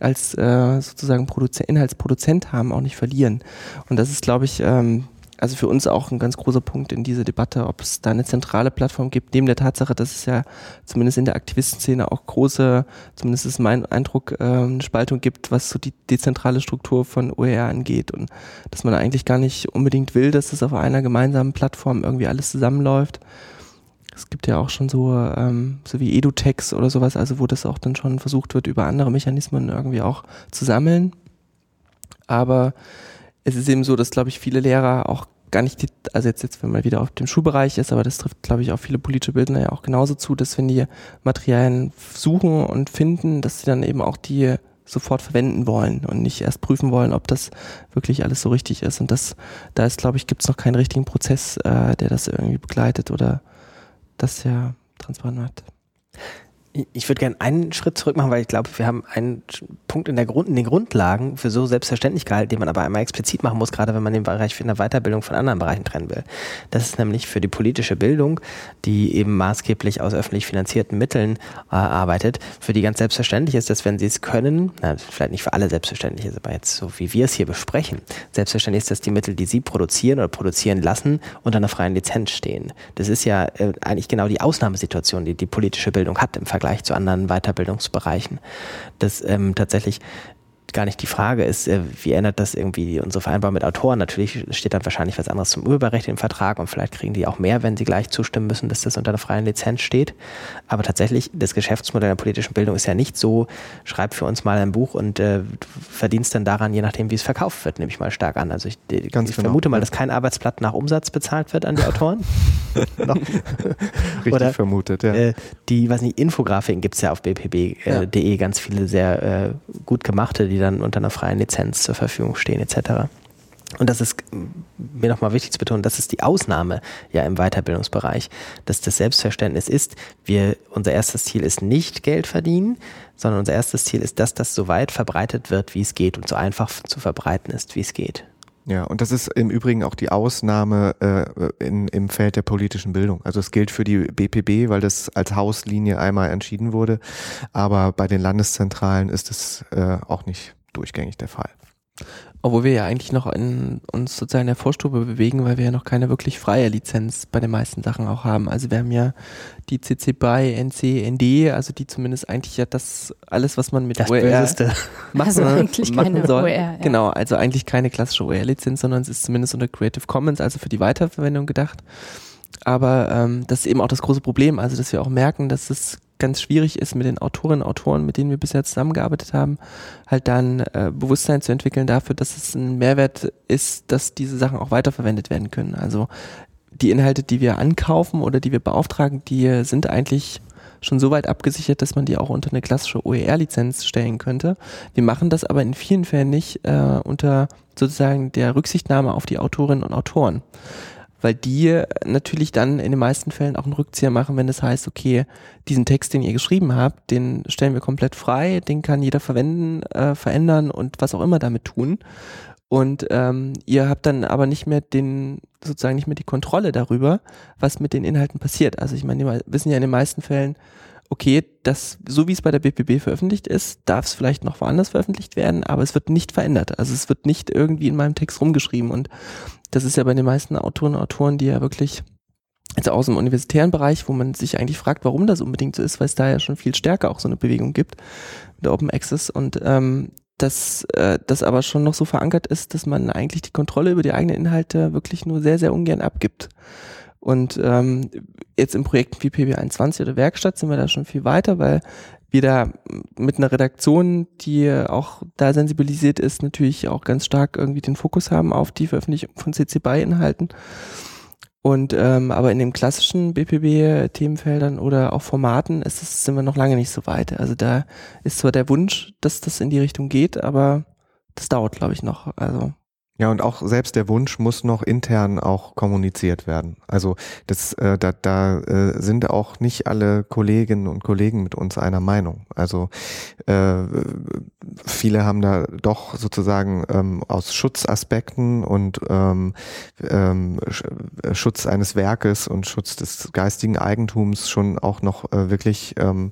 als äh, sozusagen Produzent, Inhaltsproduzent haben, auch nicht verlieren. Und das ist, glaube ich, ähm, also für uns auch ein ganz großer Punkt in dieser Debatte, ob es da eine zentrale Plattform gibt, neben der Tatsache, dass es ja zumindest in der Aktivistenszene auch große, zumindest ist mein Eindruck, äh, eine Spaltung gibt, was so die dezentrale Struktur von OER angeht und dass man eigentlich gar nicht unbedingt will, dass das auf einer gemeinsamen Plattform irgendwie alles zusammenläuft. Es gibt ja auch schon so, ähm, so wie EduTex oder sowas, also wo das auch dann schon versucht wird, über andere Mechanismen irgendwie auch zu sammeln. Aber es ist eben so, dass, glaube ich, viele Lehrer auch gar nicht, die, also jetzt, jetzt, wenn man wieder auf dem Schulbereich ist, aber das trifft, glaube ich, auch viele politische Bildner ja auch genauso zu, dass wenn die Materialien suchen und finden, dass sie dann eben auch die sofort verwenden wollen und nicht erst prüfen wollen, ob das wirklich alles so richtig ist. Und das, da ist, glaube ich, gibt es noch keinen richtigen Prozess, äh, der das irgendwie begleitet oder das ja transparent macht. Ich würde gerne einen Schritt zurück machen, weil ich glaube, wir haben einen Punkt in, der Grund, in den Grundlagen für so selbstverständlich gehalten, den man aber einmal explizit machen muss, gerade wenn man den Bereich für eine Weiterbildung von anderen Bereichen trennen will. Das ist nämlich für die politische Bildung, die eben maßgeblich aus öffentlich finanzierten Mitteln äh, arbeitet, für die ganz selbstverständlich ist, dass wenn sie es können, na, vielleicht nicht für alle selbstverständlich ist, aber jetzt so wie wir es hier besprechen, selbstverständlich ist, dass die Mittel, die sie produzieren oder produzieren lassen, unter einer freien Lizenz stehen. Das ist ja äh, eigentlich genau die Ausnahmesituation, die die politische Bildung hat im Vergleich Vergleich zu anderen Weiterbildungsbereichen. Das ähm, tatsächlich tatsächlich gar nicht die Frage ist, äh, wie ändert das irgendwie unsere Vereinbarung mit Autoren? Natürlich steht dann wahrscheinlich was anderes zum Urheberrecht im Vertrag und vielleicht kriegen die auch mehr, wenn sie gleich zustimmen müssen, dass das unter einer freien Lizenz steht. Aber tatsächlich, das Geschäftsmodell der politischen Bildung ist ja nicht so, schreib für uns mal ein Buch und äh, verdienst dann daran, je nachdem, wie es verkauft wird, nehme ich mal stark an. Also ich, ich genau. vermute mal, dass kein Arbeitsblatt nach Umsatz bezahlt wird an die Autoren. (laughs) Richtig Oder, vermutet, ja. Äh, die, weiß nicht, Infografiken gibt es ja auf bpb.de, äh, ja. ganz viele sehr äh, gut gemachte, die dann unter einer freien Lizenz zur Verfügung stehen etc. Und das ist mir nochmal wichtig zu betonen, das ist die Ausnahme ja im Weiterbildungsbereich, dass das Selbstverständnis ist, wir, unser erstes Ziel ist nicht Geld verdienen, sondern unser erstes Ziel ist, dass das so weit verbreitet wird, wie es geht und so einfach zu verbreiten ist, wie es geht. Ja, und das ist im Übrigen auch die Ausnahme äh, in, im Feld der politischen Bildung. Also es gilt für die BPB, weil das als Hauslinie einmal entschieden wurde, aber bei den Landeszentralen ist es äh, auch nicht durchgängig der Fall. Obwohl wir ja eigentlich noch in uns sozusagen in der Vorstufe bewegen, weil wir ja noch keine wirklich freie Lizenz bei den meisten Sachen auch haben. Also wir haben ja die CC BY, NC, ND, also die zumindest eigentlich ja das alles, was man mit das OER Böseste. machen, Also eigentlich machen keine soll. OER, ja. Genau, also eigentlich keine klassische OER-Lizenz, sondern es ist zumindest unter Creative Commons, also für die Weiterverwendung gedacht. Aber ähm, das ist eben auch das große Problem, also dass wir auch merken, dass es ganz schwierig ist, mit den Autorinnen und Autoren, mit denen wir bisher zusammengearbeitet haben, halt dann äh, Bewusstsein zu entwickeln dafür, dass es ein Mehrwert ist, dass diese Sachen auch weiterverwendet werden können. Also die Inhalte, die wir ankaufen oder die wir beauftragen, die sind eigentlich schon so weit abgesichert, dass man die auch unter eine klassische OER-Lizenz stellen könnte. Wir machen das aber in vielen Fällen nicht äh, unter sozusagen der Rücksichtnahme auf die Autorinnen und Autoren weil die natürlich dann in den meisten Fällen auch einen Rückzieher machen, wenn es das heißt, okay, diesen Text, den ihr geschrieben habt, den stellen wir komplett frei, den kann jeder verwenden, äh, verändern und was auch immer damit tun. Und ähm, ihr habt dann aber nicht mehr den, sozusagen nicht mehr die Kontrolle darüber, was mit den Inhalten passiert. Also ich meine, wir wissen ja in den meisten Fällen, okay, das, so wie es bei der BPB veröffentlicht ist, darf es vielleicht noch woanders veröffentlicht werden, aber es wird nicht verändert. Also es wird nicht irgendwie in meinem Text rumgeschrieben und das ist ja bei den meisten Autoren und Autoren, die ja wirklich jetzt aus dem universitären Bereich, wo man sich eigentlich fragt, warum das unbedingt so ist, weil es da ja schon viel stärker auch so eine Bewegung gibt, der Open Access und ähm, dass äh, das aber schon noch so verankert ist, dass man eigentlich die Kontrolle über die eigenen Inhalte wirklich nur sehr, sehr ungern abgibt. Und ähm, jetzt in Projekten wie PB21 oder Werkstatt sind wir da schon viel weiter, weil wir da mit einer Redaktion, die auch da sensibilisiert ist, natürlich auch ganz stark irgendwie den Fokus haben auf die Veröffentlichung von CC BY-Inhalten. Und ähm, aber in den klassischen BPB-Themenfeldern oder auch Formaten ist es, sind wir noch lange nicht so weit. Also da ist zwar der Wunsch, dass das in die Richtung geht, aber das dauert, glaube ich, noch. Also Ja, und auch selbst der Wunsch muss noch intern auch kommuniziert werden. Also das, äh, da, da äh, sind auch nicht alle Kolleginnen und Kollegen mit uns einer Meinung. Also äh, viele haben da doch sozusagen ähm, aus Schutzaspekten und ähm, ähm, Sch- Schutz eines Werkes und Schutz des geistigen Eigentums schon auch noch äh, wirklich ähm,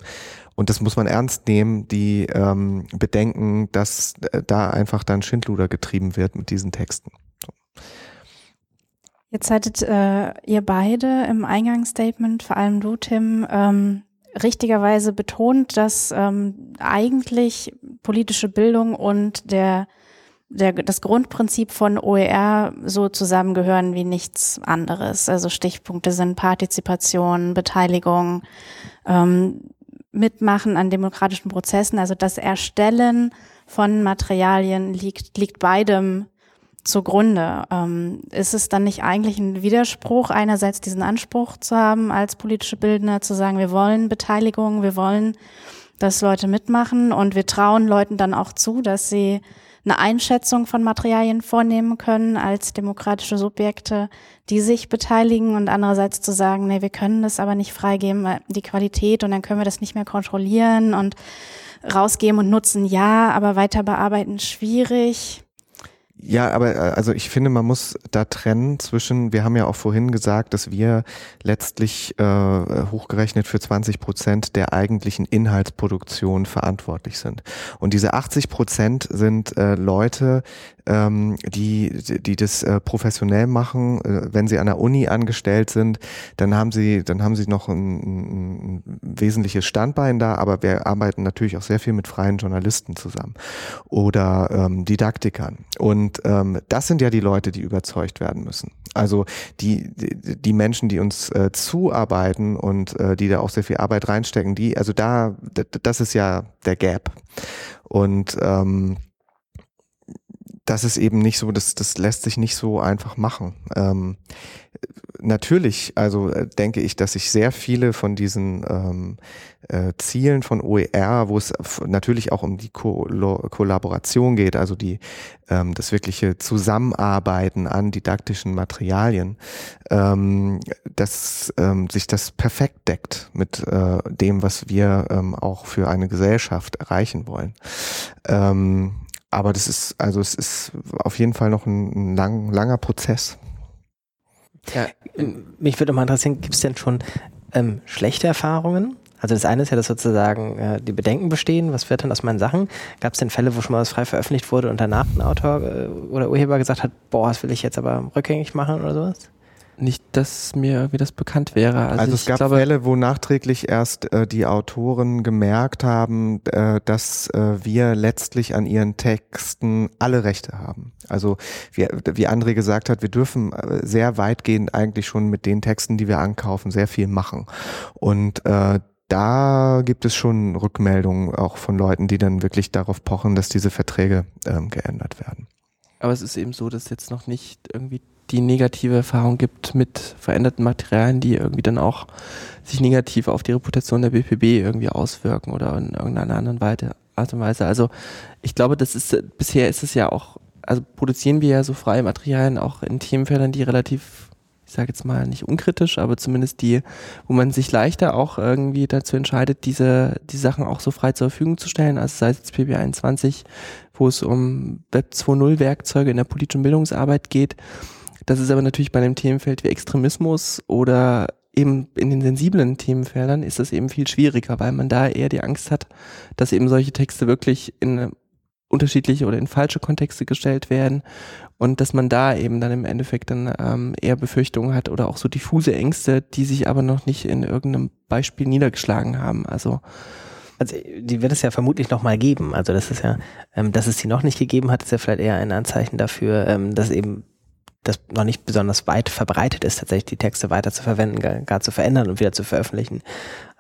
und das muss man ernst nehmen, die ähm, bedenken, dass äh, da einfach dann Schindluder getrieben wird mit diesen Texten. Jetzt hattet äh, ihr beide im Eingangsstatement, vor allem du, Tim, ähm, richtigerweise betont, dass ähm, eigentlich politische Bildung und der, der, das Grundprinzip von OER so zusammengehören wie nichts anderes. Also Stichpunkte sind Partizipation, Beteiligung, ähm, Mitmachen an demokratischen Prozessen. Also das Erstellen von Materialien liegt, liegt beidem zugrunde. Ähm, ist es dann nicht eigentlich ein Widerspruch, einerseits diesen Anspruch zu haben, als politische Bildner zu sagen, wir wollen Beteiligung, wir wollen, dass Leute mitmachen und wir trauen Leuten dann auch zu, dass sie eine Einschätzung von Materialien vornehmen können als demokratische Subjekte, die sich beteiligen und andererseits zu sagen, nee, wir können das aber nicht freigeben, die Qualität und dann können wir das nicht mehr kontrollieren und rausgeben und nutzen ja, aber weiter bearbeiten schwierig. Ja, aber äh, also ich finde, man muss da trennen zwischen, wir haben ja auch vorhin gesagt, dass wir letztlich äh, hochgerechnet für 20 Prozent der eigentlichen Inhaltsproduktion verantwortlich sind. Und diese 80 Prozent sind äh, Leute, ähm, die, die das äh, professionell machen. Äh, wenn sie an der Uni angestellt sind, dann haben sie, dann haben sie noch ein, ein wesentliches Standbein da, aber wir arbeiten natürlich auch sehr viel mit freien Journalisten zusammen oder ähm, Didaktikern. Und ähm, das sind ja die Leute, die überzeugt werden müssen. Also die, die, Menschen, die uns äh, zuarbeiten und äh, die da auch sehr viel Arbeit reinstecken, die, also da, das ist ja der Gap. Und ähm, das ist eben nicht so, das, das lässt sich nicht so einfach machen. Ähm, natürlich, also äh, denke ich, dass sich sehr viele von diesen ähm, äh, Zielen von OER, wo es natürlich auch um die Ko Kollaboration geht, also die ähm, das wirkliche Zusammenarbeiten an didaktischen Materialien, ähm, dass ähm, sich das perfekt deckt mit äh, dem, was wir ähm, auch für eine Gesellschaft erreichen wollen. Ähm, aber das ist, also es ist auf jeden Fall noch ein, ein lang, langer Prozess. Ja, mich würde mal interessieren, gibt es denn schon ähm, schlechte Erfahrungen? Also das eine ist ja, dass sozusagen äh, die Bedenken bestehen, was wird dann aus meinen Sachen? Gab es denn Fälle, wo schon mal was frei veröffentlicht wurde und danach ein Autor äh, oder Urheber gesagt hat, boah, das will ich jetzt aber rückgängig machen oder sowas? Nicht, dass mir irgendwie das bekannt wäre. Also, also es gab glaube, Fälle, wo nachträglich erst äh, die Autoren gemerkt haben, äh, dass äh, wir letztlich an ihren Texten alle Rechte haben. Also wie, wie André gesagt hat, wir dürfen äh, sehr weitgehend eigentlich schon mit den Texten, die wir ankaufen, sehr viel machen. Und äh, da gibt es schon Rückmeldungen auch von Leuten, die dann wirklich darauf pochen, dass diese Verträge ähm, geändert werden. Aber es ist eben so, dass jetzt noch nicht irgendwie die negative Erfahrung gibt mit veränderten Materialien, die irgendwie dann auch sich negativ auf die Reputation der BPB irgendwie auswirken oder in irgendeiner anderen Art und Weise. Also ich glaube, das ist bisher ist es ja auch, also produzieren wir ja so freie Materialien auch in Themenfeldern, die relativ ich sage jetzt mal nicht unkritisch, aber zumindest die, wo man sich leichter auch irgendwie dazu entscheidet, diese die Sachen auch so frei zur Verfügung zu stellen. Also sei es jetzt PB21, wo es um Web 2.0 Werkzeuge in der politischen Bildungsarbeit geht, das ist aber natürlich bei einem Themenfeld wie Extremismus oder eben in den sensiblen Themenfeldern ist das eben viel schwieriger, weil man da eher die Angst hat, dass eben solche Texte wirklich in unterschiedliche oder in falsche Kontexte gestellt werden und dass man da eben dann im Endeffekt dann ähm, eher Befürchtungen hat oder auch so diffuse Ängste, die sich aber noch nicht in irgendeinem Beispiel niedergeschlagen haben. Also also die wird es ja vermutlich noch mal geben. Also das ist ja, ähm, dass es die noch nicht gegeben hat, ist ja vielleicht eher ein Anzeichen dafür, ähm, dass eben das noch nicht besonders weit verbreitet ist, tatsächlich die Texte weiter zu verwenden, gar, gar zu verändern und wieder zu veröffentlichen.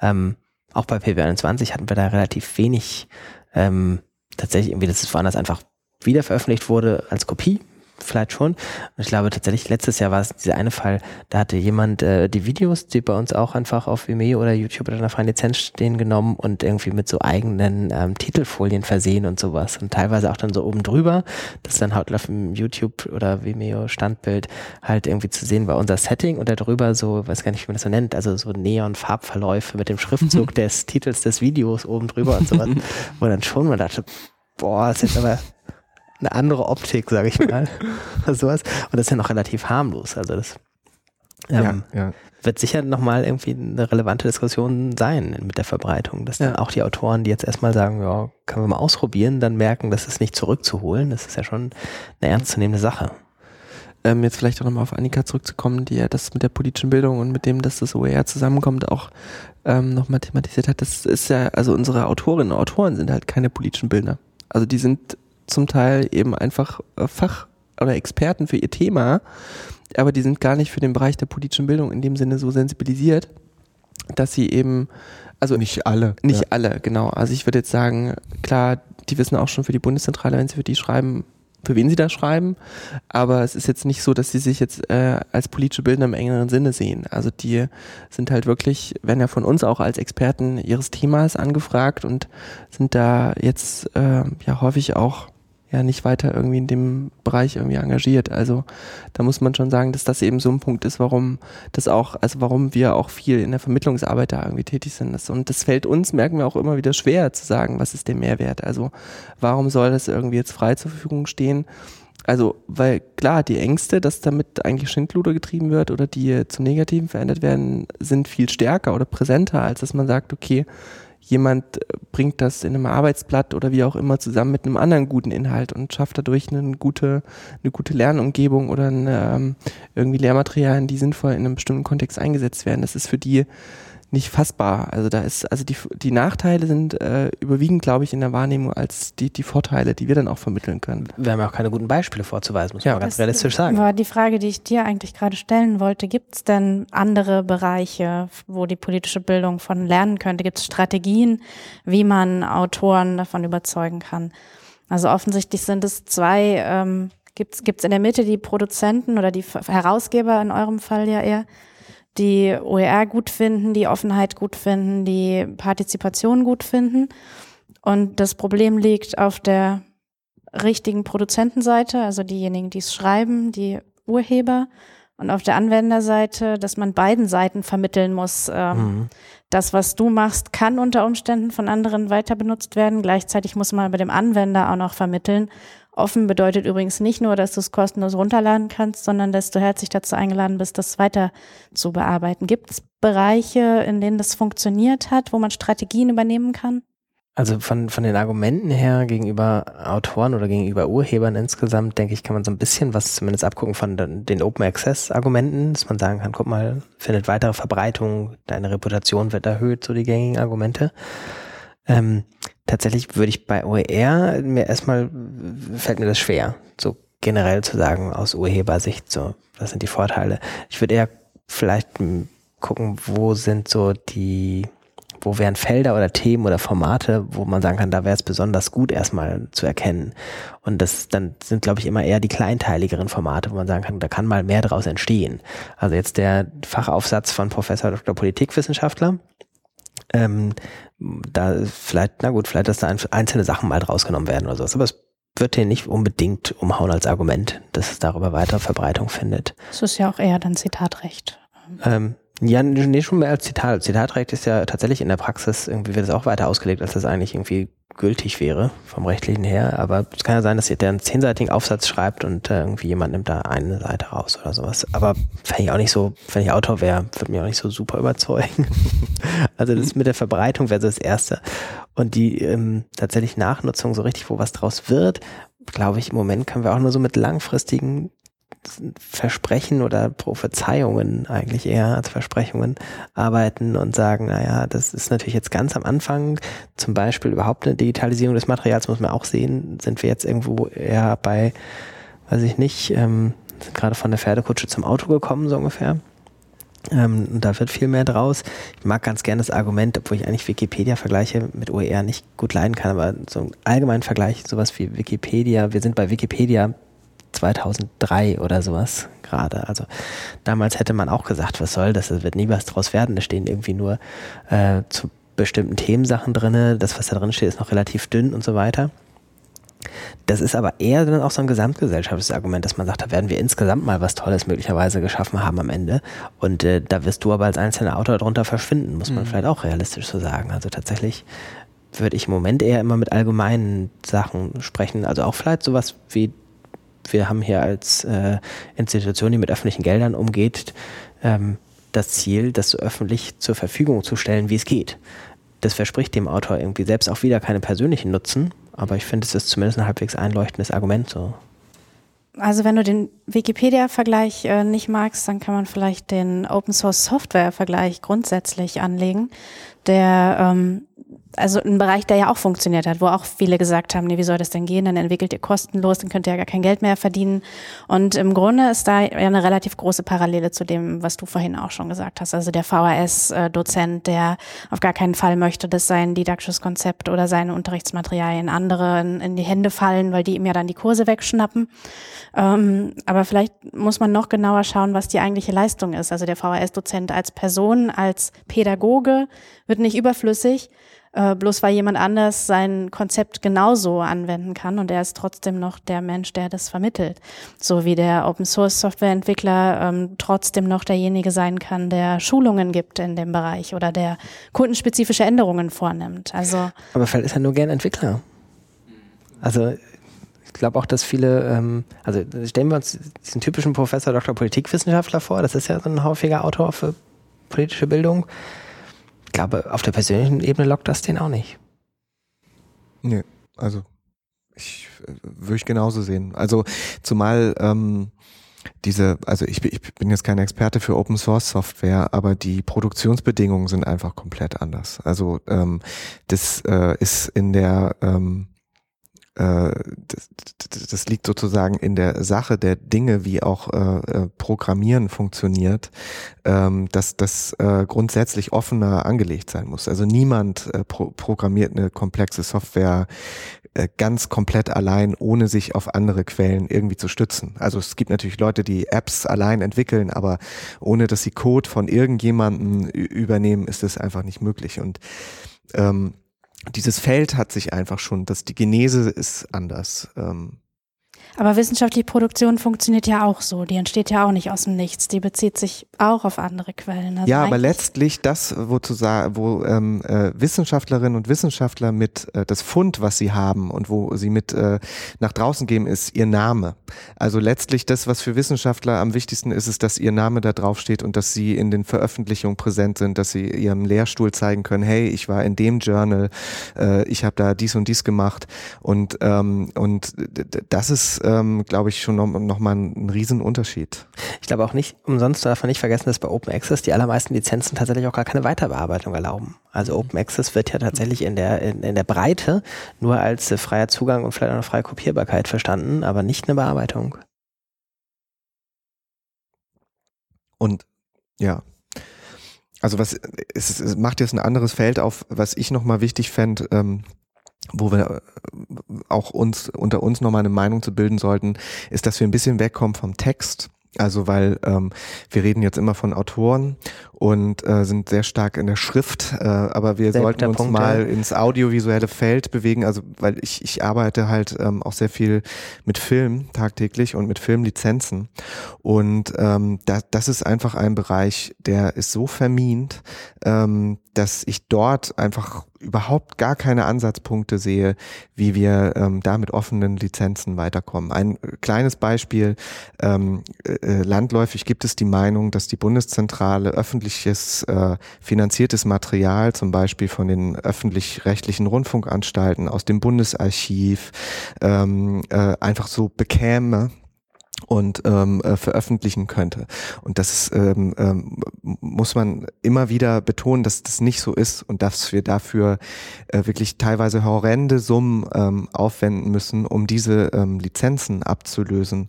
Ähm, auch bei PB21 hatten wir da relativ wenig ähm, tatsächlich irgendwie, dass es woanders einfach wieder veröffentlicht wurde als Kopie vielleicht schon. Und ich glaube tatsächlich, letztes Jahr war es dieser eine Fall, da hatte jemand äh, die Videos, die bei uns auch einfach auf Vimeo oder YouTube oder einer freien Lizenz stehen, genommen und irgendwie mit so eigenen ähm, Titelfolien versehen und sowas. Und teilweise auch dann so oben drüber, dass dann halt auf dem YouTube oder Vimeo Standbild halt irgendwie zu sehen war unser Setting und da drüber so, weiß gar nicht, wie man das so nennt, also so Neon-Farbverläufe mit dem Schriftzug des Titels des Videos oben drüber und sowas, (laughs) wo dann schon man dachte, boah, das ist jetzt aber eine andere Optik, sage ich mal. (laughs) sowas. Und das ist ja noch relativ harmlos. Also das ähm, ja, ja. wird sicher nochmal irgendwie eine relevante Diskussion sein mit der Verbreitung, dass dann auch die Autoren, die jetzt erstmal sagen, ja, können wir mal ausprobieren, dann merken, das ist nicht zurückzuholen. Das ist ja schon eine ernstzunehmende Sache. Ähm, jetzt vielleicht auch nochmal auf Annika zurückzukommen, die ja das mit der politischen Bildung und mit dem, dass das OER zusammenkommt, auch ähm, nochmal thematisiert hat. Das ist ja, also unsere Autorinnen und Autoren sind halt keine politischen Bildner. Also die sind zum Teil eben einfach äh, Fach- oder Experten für ihr Thema, aber die sind gar nicht für den Bereich der politischen Bildung in dem Sinne so sensibilisiert, dass sie eben, also nicht alle. Nicht ja. alle, genau. Also ich würde jetzt sagen, klar, die wissen auch schon für die Bundeszentrale, wenn sie für die schreiben, für wen sie da schreiben, aber es ist jetzt nicht so, dass sie sich jetzt äh, als politische Bildner im engeren Sinne sehen. Also die sind halt wirklich, werden ja von uns auch als Experten ihres Themas angefragt und sind da jetzt äh, ja häufig auch ja nicht weiter irgendwie in dem Bereich irgendwie engagiert. Also da muss man schon sagen, dass das eben so ein Punkt ist, warum das auch, also warum wir auch viel in der Vermittlungsarbeit da irgendwie tätig sind. Und das fällt uns, merken wir auch immer wieder schwer zu sagen, was ist der Mehrwert? Also warum soll das irgendwie jetzt frei zur Verfügung stehen? Also, weil klar, die Ängste, dass damit eigentlich Schindluder getrieben wird oder die zum Negativen verändert werden, sind viel stärker oder präsenter, als dass man sagt, okay, jemand äh, bringt das in einem Arbeitsblatt oder wie auch immer zusammen mit einem anderen guten Inhalt und schafft dadurch eine gute, eine gute Lernumgebung oder eine, ähm, irgendwie Lehrmaterialien, die sinnvoll in einem bestimmten Kontext eingesetzt werden. Das ist für die nicht fassbar. Also da ist, also die, die Nachteile sind äh, überwiegend, glaube ich, in der Wahrnehmung als die, die Vorteile, die wir dann auch vermitteln können. Wir haben ja auch keine guten Beispiele vorzuweisen, muss ja. man ganz realistisch sagen. War die Frage, die ich dir eigentlich gerade stellen wollte, gibt es denn andere Bereiche, wo die politische Bildung von lernen könnte? Gibt es Strategien, wie man Autoren davon überzeugen kann? Also offensichtlich sind es zwei, ähm, gibt es in der Mitte die Produzenten oder die Herausgeber in eurem Fall ja eher, die OER gut finden, die Offenheit gut finden, die Partizipation gut finden. Und das Problem liegt auf der richtigen Produzentenseite, also diejenigen, die es schreiben, die Urheber. und auf der Anwenderseite, dass man beiden Seiten vermitteln muss. Ähm, mhm. Das, was du machst, kann unter Umständen von anderen weiter benutzt werden. Gleichzeitig muss man bei dem Anwender auch noch vermitteln. Offen bedeutet übrigens nicht nur, dass du es kostenlos runterladen kannst, sondern dass du herzlich dazu eingeladen bist, das weiter zu bearbeiten. Gibt es Bereiche, in denen das funktioniert hat, wo man Strategien übernehmen kann? Also von, von den Argumenten her gegenüber Autoren oder gegenüber Urhebern insgesamt, denke ich, kann man so ein bisschen was zumindest abgucken von den, Open Access Argumenten, dass man sagen kann, guck mal, findet weitere Verbreitung, deine Reputation wird erhöht, so die gängigen Argumente. Ähm, tatsächlich würde ich bei OER mir erstmal, fällt mir das schwer, so generell zu sagen aus Urhebersicht, so, was sind die Vorteile. Ich würde eher vielleicht gucken, wo sind so die wo wären Felder oder Themen oder Formate, wo man sagen kann, da wäre es besonders gut erstmal zu erkennen. Und das dann sind, glaube ich, immer eher die kleinteiligeren Formate, wo man sagen kann, da kann mal mehr daraus entstehen. Also jetzt der Fachaufsatz von Professor Dr. Politikwissenschaftler, ähm, da vielleicht, na gut, vielleicht, dass da einzelne Sachen mal rausgenommen werden oder sowas. Aber es wird hier nicht unbedingt umhauen als Argument, dass es darüber weitere Verbreitung findet. Das ist ja auch eher dann Zitatrecht. Ähm, ja, nee, schon mehr als Zitat. Zitatrecht ist ja tatsächlich in der Praxis irgendwie wird es auch weiter ausgelegt, als das eigentlich irgendwie gültig wäre vom rechtlichen her. Aber es kann ja sein, dass der einen zehnseitigen Aufsatz schreibt und äh, irgendwie jemand nimmt da eine Seite raus oder sowas. Aber fände ich auch nicht so, wenn ich Autor wäre, würde mich auch nicht so super überzeugen. (laughs) also das mit der Verbreitung wäre so das Erste. Und die ähm, tatsächlich Nachnutzung so richtig, wo was draus wird, glaube ich, im Moment können wir auch nur so mit langfristigen Versprechen oder Prophezeiungen eigentlich eher als Versprechungen arbeiten und sagen, naja, das ist natürlich jetzt ganz am Anfang, zum Beispiel überhaupt eine Digitalisierung des Materials muss man auch sehen, sind wir jetzt irgendwo eher bei, weiß ich nicht, ähm, sind gerade von der Pferdekutsche zum Auto gekommen, so ungefähr. Ähm, da wird viel mehr draus. Ich mag ganz gerne das Argument, obwohl ich eigentlich Wikipedia-Vergleiche mit OER nicht gut leiden kann, aber so ein allgemeinen Vergleich, sowas wie Wikipedia, wir sind bei Wikipedia 2003 oder sowas gerade. Also damals hätte man auch gesagt, was soll das, es wird nie was draus werden. Da stehen irgendwie nur äh, zu bestimmten Themensachen drin. Das, was da drin steht, ist noch relativ dünn und so weiter. Das ist aber eher dann auch so ein gesamtgesellschaftliches Argument, dass man sagt, da werden wir insgesamt mal was Tolles möglicherweise geschaffen haben am Ende. Und äh, da wirst du aber als einzelner Autor darunter verschwinden, muss man mhm. vielleicht auch realistisch so sagen. Also tatsächlich würde ich im Moment eher immer mit allgemeinen Sachen sprechen. Also auch vielleicht sowas wie wir haben hier als äh, Institution, die mit öffentlichen Geldern umgeht, ähm, das Ziel, das so öffentlich zur Verfügung zu stellen, wie es geht. Das verspricht dem Autor irgendwie selbst auch wieder keine persönlichen Nutzen, aber ich finde, es ist zumindest ein halbwegs einleuchtendes Argument so. Also wenn du den Wikipedia-Vergleich äh, nicht magst, dann kann man vielleicht den Open Source Software-Vergleich grundsätzlich anlegen, der ähm, also ein Bereich, der ja auch funktioniert hat, wo auch viele gesagt haben, nee, wie soll das denn gehen? Dann entwickelt ihr kostenlos, dann könnt ihr ja gar kein Geld mehr verdienen. Und im Grunde ist da ja eine relativ große Parallele zu dem, was du vorhin auch schon gesagt hast. Also der VHS-Dozent, der auf gar keinen Fall möchte, dass sein didaktisches Konzept oder seine Unterrichtsmaterialien anderen in die Hände fallen, weil die ihm ja dann die Kurse wegschnappen. Ähm, aber vielleicht muss man noch genauer schauen, was die eigentliche Leistung ist. Also der VHS-Dozent als Person, als Pädagoge wird nicht überflüssig, äh, bloß weil jemand anders sein Konzept genauso anwenden kann und er ist trotzdem noch der Mensch, der das vermittelt. So wie der Open Source Softwareentwickler ähm, trotzdem noch derjenige sein kann, der Schulungen gibt in dem Bereich oder der kundenspezifische Änderungen vornimmt. Also Aber vielleicht ist er nur gern Entwickler. Also ich glaube auch, dass viele, ähm, also stellen wir uns diesen typischen Professor Dr. Politikwissenschaftler vor, das ist ja so ein häufiger Autor für politische Bildung ich glaube, auf der persönlichen Ebene lockt das den auch nicht. Nee, also ich äh, würde ich genauso sehen. Also zumal ähm, diese, also ich, ich bin jetzt kein Experte für Open Source Software, aber die Produktionsbedingungen sind einfach komplett anders. Also ähm, das äh, ist in der ähm, äh, das, das liegt sozusagen in der Sache der Dinge, wie auch äh, äh, Programmieren funktioniert, ähm, dass das äh, grundsätzlich offener angelegt sein muss. Also niemand äh, pro programmiert eine komplexe Software äh, ganz komplett allein, ohne sich auf andere Quellen irgendwie zu stützen. Also es gibt natürlich Leute, die Apps allein entwickeln, aber ohne dass sie Code von irgendjemandem übernehmen, ist es einfach nicht möglich. Und ähm, dieses Feld hat sich einfach schon, dass die Genese ist anders. Ähm. Aber wissenschaftliche Produktion funktioniert ja auch so. Die entsteht ja auch nicht aus dem Nichts. Die bezieht sich auch auf andere Quellen. Also ja, aber letztlich das, wo, zu sagen, wo ähm, äh, Wissenschaftlerinnen und Wissenschaftler mit äh, das Fund, was sie haben und wo sie mit äh, nach draußen geben, ist ihr Name. Also letztlich das, was für Wissenschaftler am wichtigsten ist, ist, dass ihr Name da drauf steht und dass sie in den Veröffentlichungen präsent sind, dass sie ihrem Lehrstuhl zeigen können, hey, ich war in dem Journal, äh, ich habe da dies und dies gemacht und ähm, und das ist ähm, glaube ich, schon noch, noch mal ein Riesenunterschied. Ich glaube auch nicht, umsonst darf man nicht vergessen, dass bei Open Access die allermeisten Lizenzen tatsächlich auch gar keine Weiterbearbeitung erlauben. Also Open Access wird ja tatsächlich in der, in, in der Breite nur als äh, freier Zugang und vielleicht auch eine freie Kopierbarkeit verstanden, aber nicht eine Bearbeitung. Und ja, also was es, es macht jetzt ein anderes Feld auf, was ich nochmal wichtig fände, ähm, wo wir äh, auch uns unter uns nochmal eine Meinung zu bilden sollten, ist, dass wir ein bisschen wegkommen vom Text. Also weil ähm, wir reden jetzt immer von Autoren und äh, sind sehr stark in der Schrift, äh, aber wir sehr sollten uns Punkt, mal ja. ins audiovisuelle Feld bewegen. Also weil ich, ich arbeite halt ähm, auch sehr viel mit Film tagtäglich und mit Filmlizenzen. Und ähm, da, das ist einfach ein Bereich, der ist so vermint, ähm, dass ich dort einfach überhaupt gar keine Ansatzpunkte sehe, wie wir ähm, da mit offenen Lizenzen weiterkommen. Ein kleines Beispiel, ähm, äh, landläufig gibt es die Meinung, dass die Bundeszentrale öffentliches äh, finanziertes Material, zum Beispiel von den öffentlich-rechtlichen Rundfunkanstalten aus dem Bundesarchiv, ähm, äh, einfach so bekäme und ähm, äh, veröffentlichen könnte. Und das ähm, ähm, muss man immer wieder betonen, dass das nicht so ist und dass wir dafür äh, wirklich teilweise horrende Summen ähm, aufwenden müssen, um diese ähm, Lizenzen abzulösen.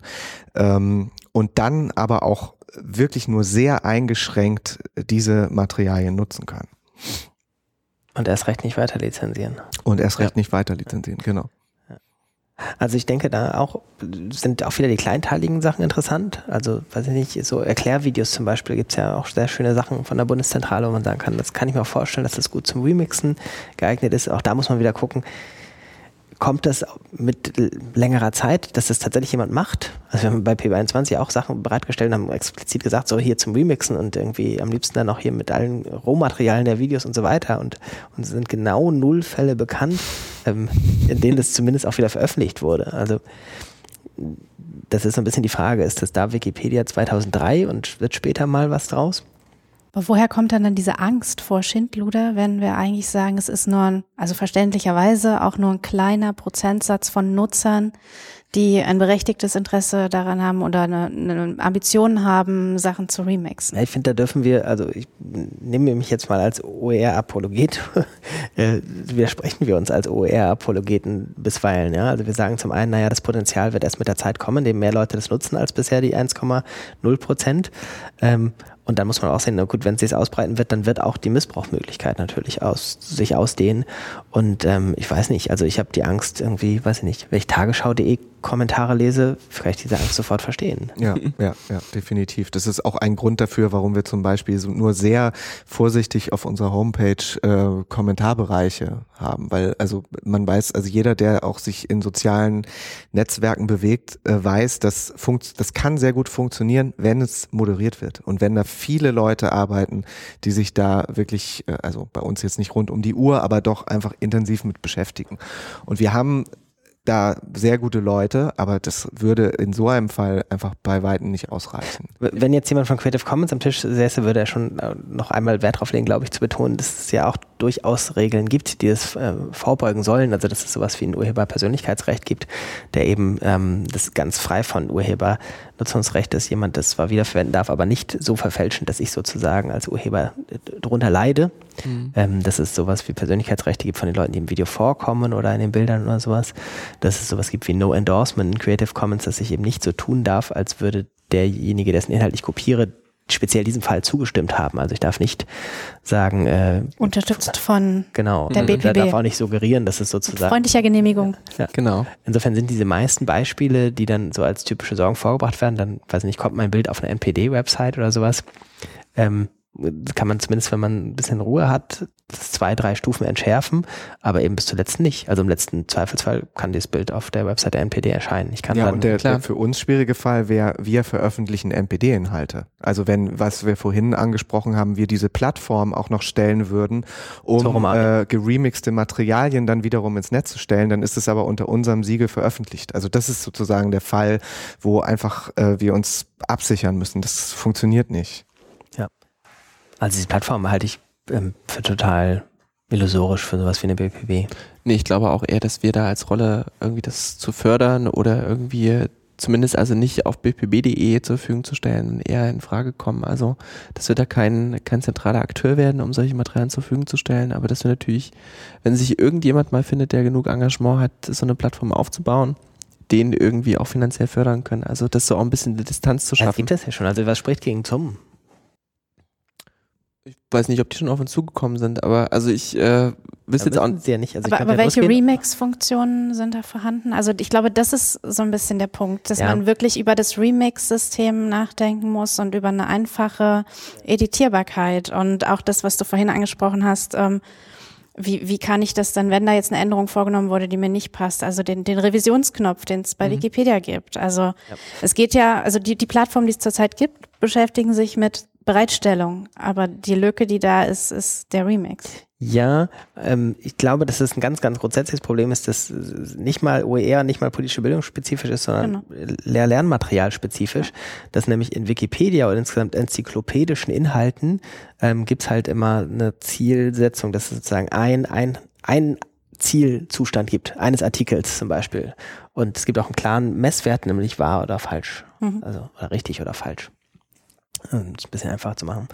Ähm, und dann aber auch wirklich nur sehr eingeschränkt diese Materialien nutzen kann. Und erst recht nicht weiter lizenzieren. Und erst recht ja. nicht weiter lizenzieren, genau. Also ich denke, da auch sind auch wieder die kleinteiligen Sachen interessant. Also, weiß ich nicht, so Erklärvideos zum Beispiel gibt es ja auch sehr schöne Sachen von der Bundeszentrale, wo man sagen kann, das kann ich mir auch vorstellen, dass das gut zum Remixen geeignet ist. Auch da muss man wieder gucken, kommt das mit längerer Zeit, dass das tatsächlich jemand macht? Also wir haben bei PB21 auch Sachen bereitgestellt und haben explizit gesagt, so hier zum Remixen und irgendwie am liebsten dann auch hier mit allen Rohmaterialien der Videos und so weiter und, und sind genau null Fälle bekannt, ähm, in denen das zumindest auch wieder veröffentlicht wurde. Also das ist so ein bisschen die Frage, ist das da Wikipedia 2003 und wird später mal was draus? Aber woher kommt dann, dann diese Angst vor Schindluder, wenn wir eigentlich sagen, es ist nur ein, also verständlicherweise auch nur ein kleiner Prozentsatz von Nutzern, die ein berechtigtes Interesse daran haben oder eine, eine Ambition haben, Sachen zu remixen. Ja, ich finde, da dürfen wir, also ich nehme mich jetzt mal als OER-Apologet, (laughs) äh, widersprechen wir uns als OER-Apologeten bisweilen. Ja? Also wir sagen zum einen, naja, das Potenzial wird erst mit der Zeit kommen, indem mehr Leute das nutzen als bisher die 1,0 Prozent. Ähm, und dann muss man auch sehen, na gut, wenn es sich ausbreiten wird, dann wird auch die Missbrauchmöglichkeit natürlich aus, sich ausdehnen. Und ähm, ich weiß nicht, also ich habe die Angst irgendwie, weiß ich nicht, wenn ich tagesschau.de Kommentare lese, vielleicht diese Angst sofort verstehen. Ja, ja, ja, definitiv. Das ist auch ein Grund dafür, warum wir zum Beispiel nur sehr vorsichtig auf unserer Homepage äh, Kommentarbereiche haben, weil also man weiß, also jeder, der auch sich in sozialen Netzwerken bewegt, äh, weiß, dass funkt, das kann sehr gut funktionieren, wenn es moderiert wird und wenn da viele Leute arbeiten, die sich da wirklich, äh, also bei uns jetzt nicht rund um die Uhr, aber doch einfach intensiv mit beschäftigen. Und wir haben da sehr gute Leute, aber das würde in so einem Fall einfach bei Weitem nicht ausreichen. Wenn jetzt jemand von Creative Commons am Tisch säße, würde er schon äh, noch einmal Wert darauf legen, glaube ich, zu betonen, dass es ja auch durchaus Regeln gibt, die es äh, vorbeugen sollen. Also dass es sowas wie ein Urheberpersönlichkeitsrecht gibt, der eben ähm, das ganz frei von Urhebernutzungsrecht ist. Jemand das zwar wiederverwenden darf, aber nicht so verfälschen, dass ich sozusagen als Urheber äh, darunter leide. Mhm. Ähm, dass es sowas wie Persönlichkeitsrechte gibt von den Leuten, die im Video vorkommen oder in den Bildern oder sowas. Dass es sowas gibt wie No Endorsement in Creative Commons, dass ich eben nicht so tun darf, als würde derjenige, dessen Inhalt ich kopiere, speziell diesem Fall zugestimmt haben. Also ich darf nicht sagen äh, unterstützt von genau der BPB. Er darf auch nicht suggerieren, dass es sozusagen freundlicher Genehmigung. Ja, genau. Insofern sind diese meisten Beispiele, die dann so als typische Sorgen vorgebracht werden, dann weiß ich nicht, kommt mein Bild auf eine NPD-Website oder sowas. Ähm, kann man zumindest, wenn man ein bisschen Ruhe hat, zwei, drei Stufen entschärfen, aber eben bis zuletzt nicht. Also im letzten Zweifelsfall kann dieses Bild auf der Website der NPD erscheinen. Ich kann ja, dann, und der, klar. der für uns schwierige Fall wäre, wir veröffentlichen NPD-Inhalte. Also wenn, was wir vorhin angesprochen haben, wir diese Plattform auch noch stellen würden, um äh, geremixte Materialien dann wiederum ins Netz zu stellen, dann ist es aber unter unserem Siegel veröffentlicht. Also das ist sozusagen der Fall, wo einfach äh, wir uns absichern müssen. Das funktioniert nicht. Also diese Plattform halte ich ähm, für total illusorisch für sowas wie eine BPB. Nee, ich glaube auch eher, dass wir da als Rolle irgendwie das zu fördern oder irgendwie zumindest also nicht auf bpb.de zur Verfügung zu stellen, eher in Frage kommen. Also, dass wir da kein, kein zentraler Akteur werden, um solche Materialien zur Verfügung zu stellen, aber dass wir natürlich, wenn sich irgendjemand mal findet, der genug Engagement hat, so eine Plattform aufzubauen, den irgendwie auch finanziell fördern können. Also, das so auch ein bisschen die Distanz zu Das schaffen. gibt es ja schon. Also was spricht gegen zum? Ich weiß nicht, ob die schon auf uns zugekommen sind, aber also ich äh, wüsste jetzt auch ja nicht. Also ich aber, aber ja welche. Remix-Funktionen sind da vorhanden? Also ich glaube, das ist so ein bisschen der Punkt, dass Ja. man wirklich über das Remix-System nachdenken muss und über eine einfache Editierbarkeit und auch das, was du vorhin angesprochen hast. Ähm, wie, wie kann ich das dann, wenn da jetzt eine Änderung vorgenommen wurde, die mir nicht passt, also den, den Revisionsknopf, den es bei Mhm. Wikipedia gibt. Also es geht ja, also die, die Plattform, die es zurzeit gibt, beschäftigen sich mit Bereitstellung, aber die Lücke, die da ist, ist der Remix. Ja, ähm, ich glaube, dass es ein ganz, ganz grundsätzliches Problem ist, dass nicht mal OER, nicht mal politische Bildung spezifisch ist, sondern Lehr Lernmaterial spezifisch. Dass nämlich in Wikipedia oder insgesamt enzyklopädischen Inhalten ähm, gibt's halt immer eine Zielsetzung, dass es sozusagen ein, ein, ein Zielzustand gibt, eines Artikels zum Beispiel. Und es gibt auch einen klaren Messwert, nämlich wahr oder falsch. Mhm. Also oder richtig oder falsch. Um es ein bisschen einfacher zu machen.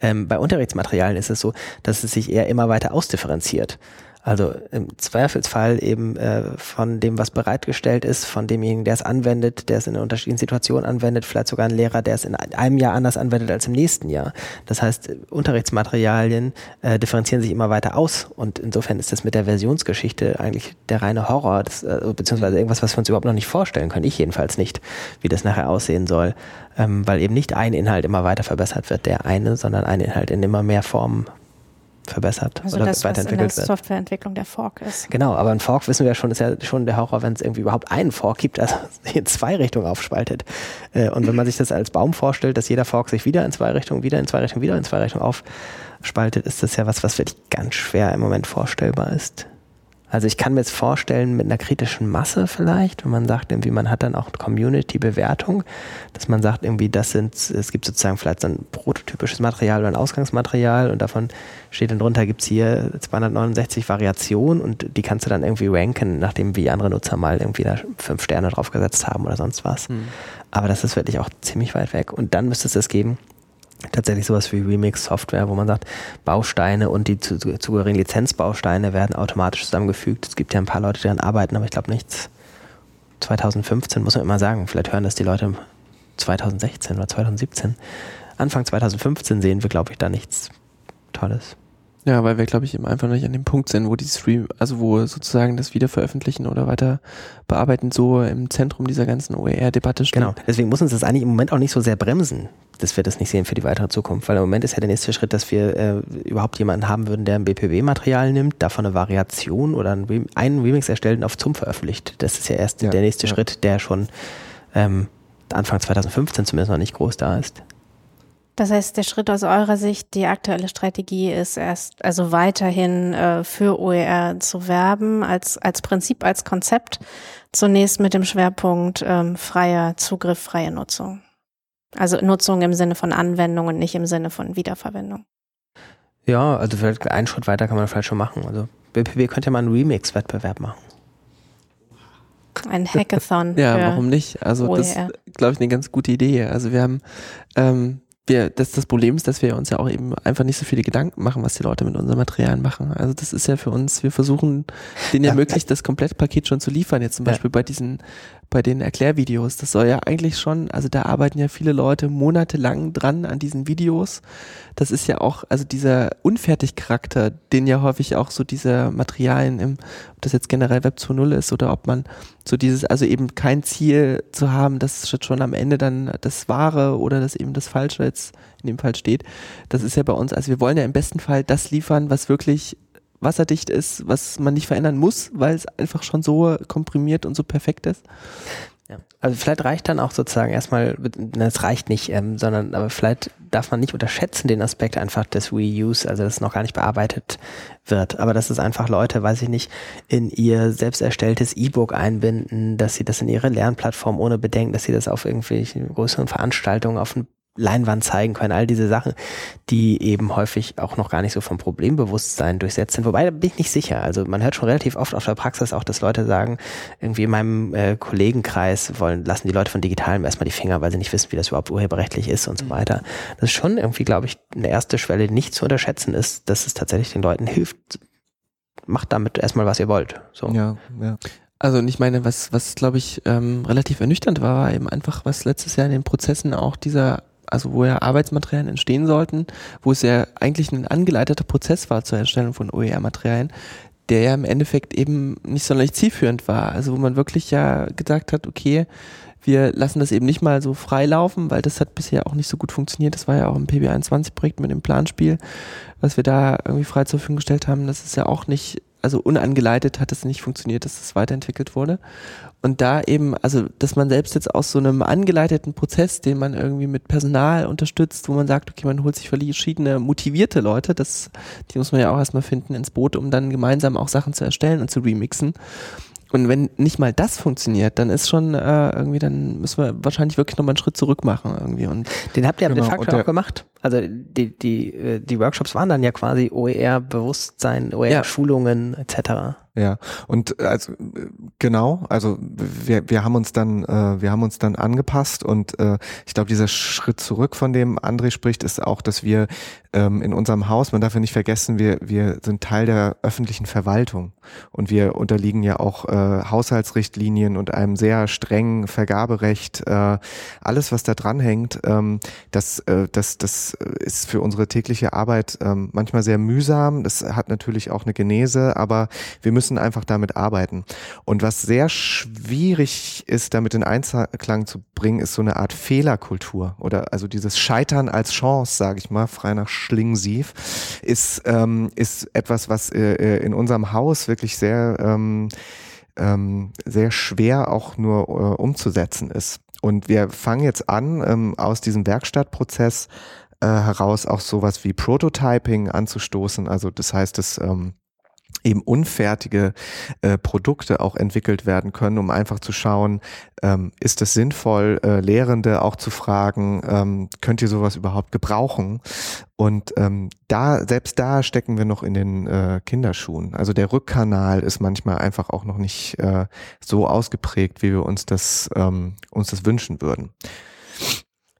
Ähm, bei Unterrichtsmaterialien ist es so, dass es sich eher immer weiter ausdifferenziert. Also im Zweifelsfall eben äh, von dem, was bereitgestellt ist, von demjenigen, der es anwendet, der es in einer unterschiedlichen Situation anwendet, vielleicht sogar ein Lehrer, der es in einem Jahr anders anwendet als im nächsten Jahr. Das heißt, Unterrichtsmaterialien äh, differenzieren sich immer weiter aus und insofern ist das mit der Versionsgeschichte eigentlich der reine Horror, das, äh, beziehungsweise irgendwas, was wir uns überhaupt noch nicht vorstellen können. Ich jedenfalls nicht, wie das nachher aussehen soll, ähm, weil eben nicht ein Inhalt immer weiter verbessert wird, der eine, sondern ein Inhalt in immer mehr Formen verbessert Also oder das, was in der weiterentwickelt. Softwareentwicklung der Fork ist. Genau, aber ein Fork wissen wir ja schon, ist ja schon der Horror, wenn es irgendwie überhaupt einen Fork gibt, also (laughs) in zwei Richtungen aufspaltet. Äh, Und wenn man sich das als Baum vorstellt, dass jeder Fork sich wieder in zwei Richtungen, wieder in zwei Richtungen, wieder in zwei Richtungen aufspaltet, ist das ja was, was wirklich ganz schwer im Moment vorstellbar ist. Also ich kann mir jetzt vorstellen, mit einer kritischen Masse vielleicht, wenn man sagt, irgendwie, man hat dann auch Community-Bewertung, dass man sagt, irgendwie, das sind, es gibt sozusagen vielleicht so ein prototypisches Material oder ein Ausgangsmaterial und davon steht dann drunter, gibt's hier 269 Variationen und die kannst du dann irgendwie ranken, nachdem wie andere Nutzer mal irgendwie da fünf Sterne draufgesetzt haben oder sonst was. Aber das ist wirklich auch ziemlich weit weg. Und dann müsste es das geben, tatsächlich sowas wie Remix-Software, wo man sagt, Bausteine und die zu- zu- zugehörigen Lizenzbausteine werden automatisch zusammengefügt. Es gibt ja ein paar Leute, die daran arbeiten, aber ich glaube nichts. 2015 muss man immer sagen, vielleicht hören das die Leute 2016 oder 2017. Anfang 2015 sehen wir, glaube ich, da nichts Tolles. Ja, weil wir, glaube ich, eben einfach noch nicht an dem Punkt sind, wo die Stream, also wo sozusagen das Wiederveröffentlichen oder weiter bearbeiten so im Zentrum dieser ganzen OER-Debatte steht. Genau. Deswegen muss uns das eigentlich im Moment auch nicht so sehr bremsen, dass wir das nicht sehen für die weitere Zukunft. Weil im Moment ist ja der nächste Schritt, dass wir äh, überhaupt jemanden haben würden, der ein BPW-Material nimmt, davon eine Variation oder einen, Rem einen Remix erstellt und auf ZUM veröffentlicht. Das ist ja erst Ja, der nächste ja. Schritt, der schon ähm, Anfang 2015 zumindest noch nicht groß da ist. Das heißt, der Schritt aus eurer Sicht, die aktuelle Strategie ist erst, also weiterhin äh, für OER zu werben, als, als Prinzip, als Konzept, zunächst mit dem Schwerpunkt ähm, freier Zugriff, freie Nutzung. Also Nutzung im Sinne von Anwendung und nicht im Sinne von Wiederverwendung. Ja, also vielleicht einen Schritt weiter kann man vielleicht schon machen. Also BPW könnte ja mal einen Remix-Wettbewerb machen. Ein Hackathon. (laughs) Ja, für warum nicht? Also das OER. glaube ich, eine ganz gute Idee. Also wir haben, ähm, wir, das, das Problem ist, dass wir uns ja auch eben einfach nicht so viele Gedanken machen, was die Leute mit unseren Materialien machen. Also das ist ja für uns, wir versuchen, denen ja, Ja. möglichst das Komplettpaket schon zu liefern. Jetzt zum Ja. Beispiel bei diesen, bei den Erklärvideos. Das soll ja eigentlich schon, also da arbeiten ja viele Leute monatelang dran an diesen Videos. Das ist ja auch, also dieser Unfertigcharakter, den ja häufig auch so diese Materialien im, ob das jetzt generell Web 2.0 ist oder ob man so dieses, also eben kein Ziel zu haben, dass schon am Ende dann das Wahre oder das eben das Falsche jetzt in dem Fall steht. Das ist ja bei uns, also wir wollen ja im besten Fall das liefern, was wirklich wasserdicht ist, was man nicht verändern muss, weil es einfach schon so komprimiert und so perfekt ist. Ja. Also vielleicht reicht dann auch sozusagen erstmal, es reicht nicht, ähm, sondern aber vielleicht darf man nicht unterschätzen den Aspekt einfach des Reuse, also dass noch gar nicht bearbeitet wird, aber dass es einfach Leute, weiß ich nicht, in ihr selbst erstelltes E-Book einbinden, dass sie das in ihre Lernplattform ohne Bedenken, dass sie das auf irgendwelchen größeren Veranstaltungen auf ein Leinwand zeigen können, all diese Sachen, die eben häufig auch noch gar nicht so vom Problembewusstsein durchsetzt sind. Wobei, da bin ich nicht sicher. Also man hört schon relativ oft auf der Praxis auch, dass Leute sagen, irgendwie in meinem äh, Kollegenkreis wollen, lassen die Leute von Digitalem erstmal die Finger, weil sie nicht wissen, wie das überhaupt urheberrechtlich ist und so mhm. weiter. Das ist schon irgendwie, glaube ich, eine erste Schwelle, die nicht zu unterschätzen ist, dass es tatsächlich den Leuten hilft. Macht damit erstmal, was ihr wollt. So. Ja, ja. Also und ich meine, was, was glaube ich ähm, relativ ernüchternd war, war eben einfach, was letztes Jahr in den Prozessen auch dieser also wo ja Arbeitsmaterialien entstehen sollten, wo es ja eigentlich ein angeleiteter Prozess war zur Erstellung von OER-Materialien, der ja im Endeffekt eben nicht sonderlich zielführend war. Also wo man wirklich ja gesagt hat, okay, wir lassen das eben nicht mal so frei laufen, weil das hat bisher auch nicht so gut funktioniert. Das war ja auch im PB21-Projekt mit dem Planspiel, was wir da irgendwie frei zur Verfügung gestellt haben. Das ist ja auch nicht also unangeleitet hat es nicht funktioniert, dass das weiterentwickelt wurde. Und da eben, also, dass man selbst jetzt aus so einem angeleiteten Prozess, den man irgendwie mit Personal unterstützt, wo man sagt, okay, man holt sich verschiedene motivierte Leute, das, die muss man ja auch erstmal finden ins Boot, um dann gemeinsam auch Sachen zu erstellen und zu remixen. Und wenn nicht mal das funktioniert, dann ist schon äh, irgendwie, dann müssen wir wahrscheinlich wirklich nochmal einen Schritt zurück machen irgendwie. Und den habt ihr aber genau. de facto auch gemacht. Also die, die, äh, die Workshops waren dann ja quasi OER-Bewusstsein, OER-Schulungen ja. etc. Ja, und also genau, also wir, wir haben uns dann, äh, wir haben uns dann angepasst und äh, ich glaube, dieser Schritt zurück, von dem André spricht, ist auch, dass wir ähm, in unserem Haus, man darf ja nicht vergessen, wir, wir sind Teil der öffentlichen Verwaltung und wir unterliegen ja auch äh, Haushaltsrichtlinien und einem sehr strengen Vergaberecht. Äh, alles, was da dranhängt, ähm, das, äh, das, das ist für unsere tägliche Arbeit ähm, manchmal sehr mühsam. Das hat natürlich auch eine Genese, aber wir müssen müssen einfach damit arbeiten. Und was sehr schwierig ist, damit in Einklang zu bringen, ist so eine Art Fehlerkultur oder also dieses Scheitern als Chance, sage ich mal, frei nach Schlingensief, ist, ähm, ist etwas, was äh, äh, in unserem Haus wirklich sehr, ähm, ähm, sehr schwer auch nur äh, umzusetzen ist. Und wir fangen jetzt an, ähm, aus diesem Werkstattprozess äh, heraus auch sowas wie Prototyping anzustoßen. Also das heißt, dass ähm, eben unfertige äh, Produkte auch entwickelt werden können, um einfach zu schauen, ähm, ist es sinnvoll, äh, Lehrende auch zu fragen, ähm, könnt ihr sowas überhaupt gebrauchen? Und ähm, da, selbst da stecken wir noch in den äh, Kinderschuhen. Also der Rückkanal ist manchmal einfach auch noch nicht äh, so ausgeprägt, wie wir uns das, ähm, uns das wünschen würden.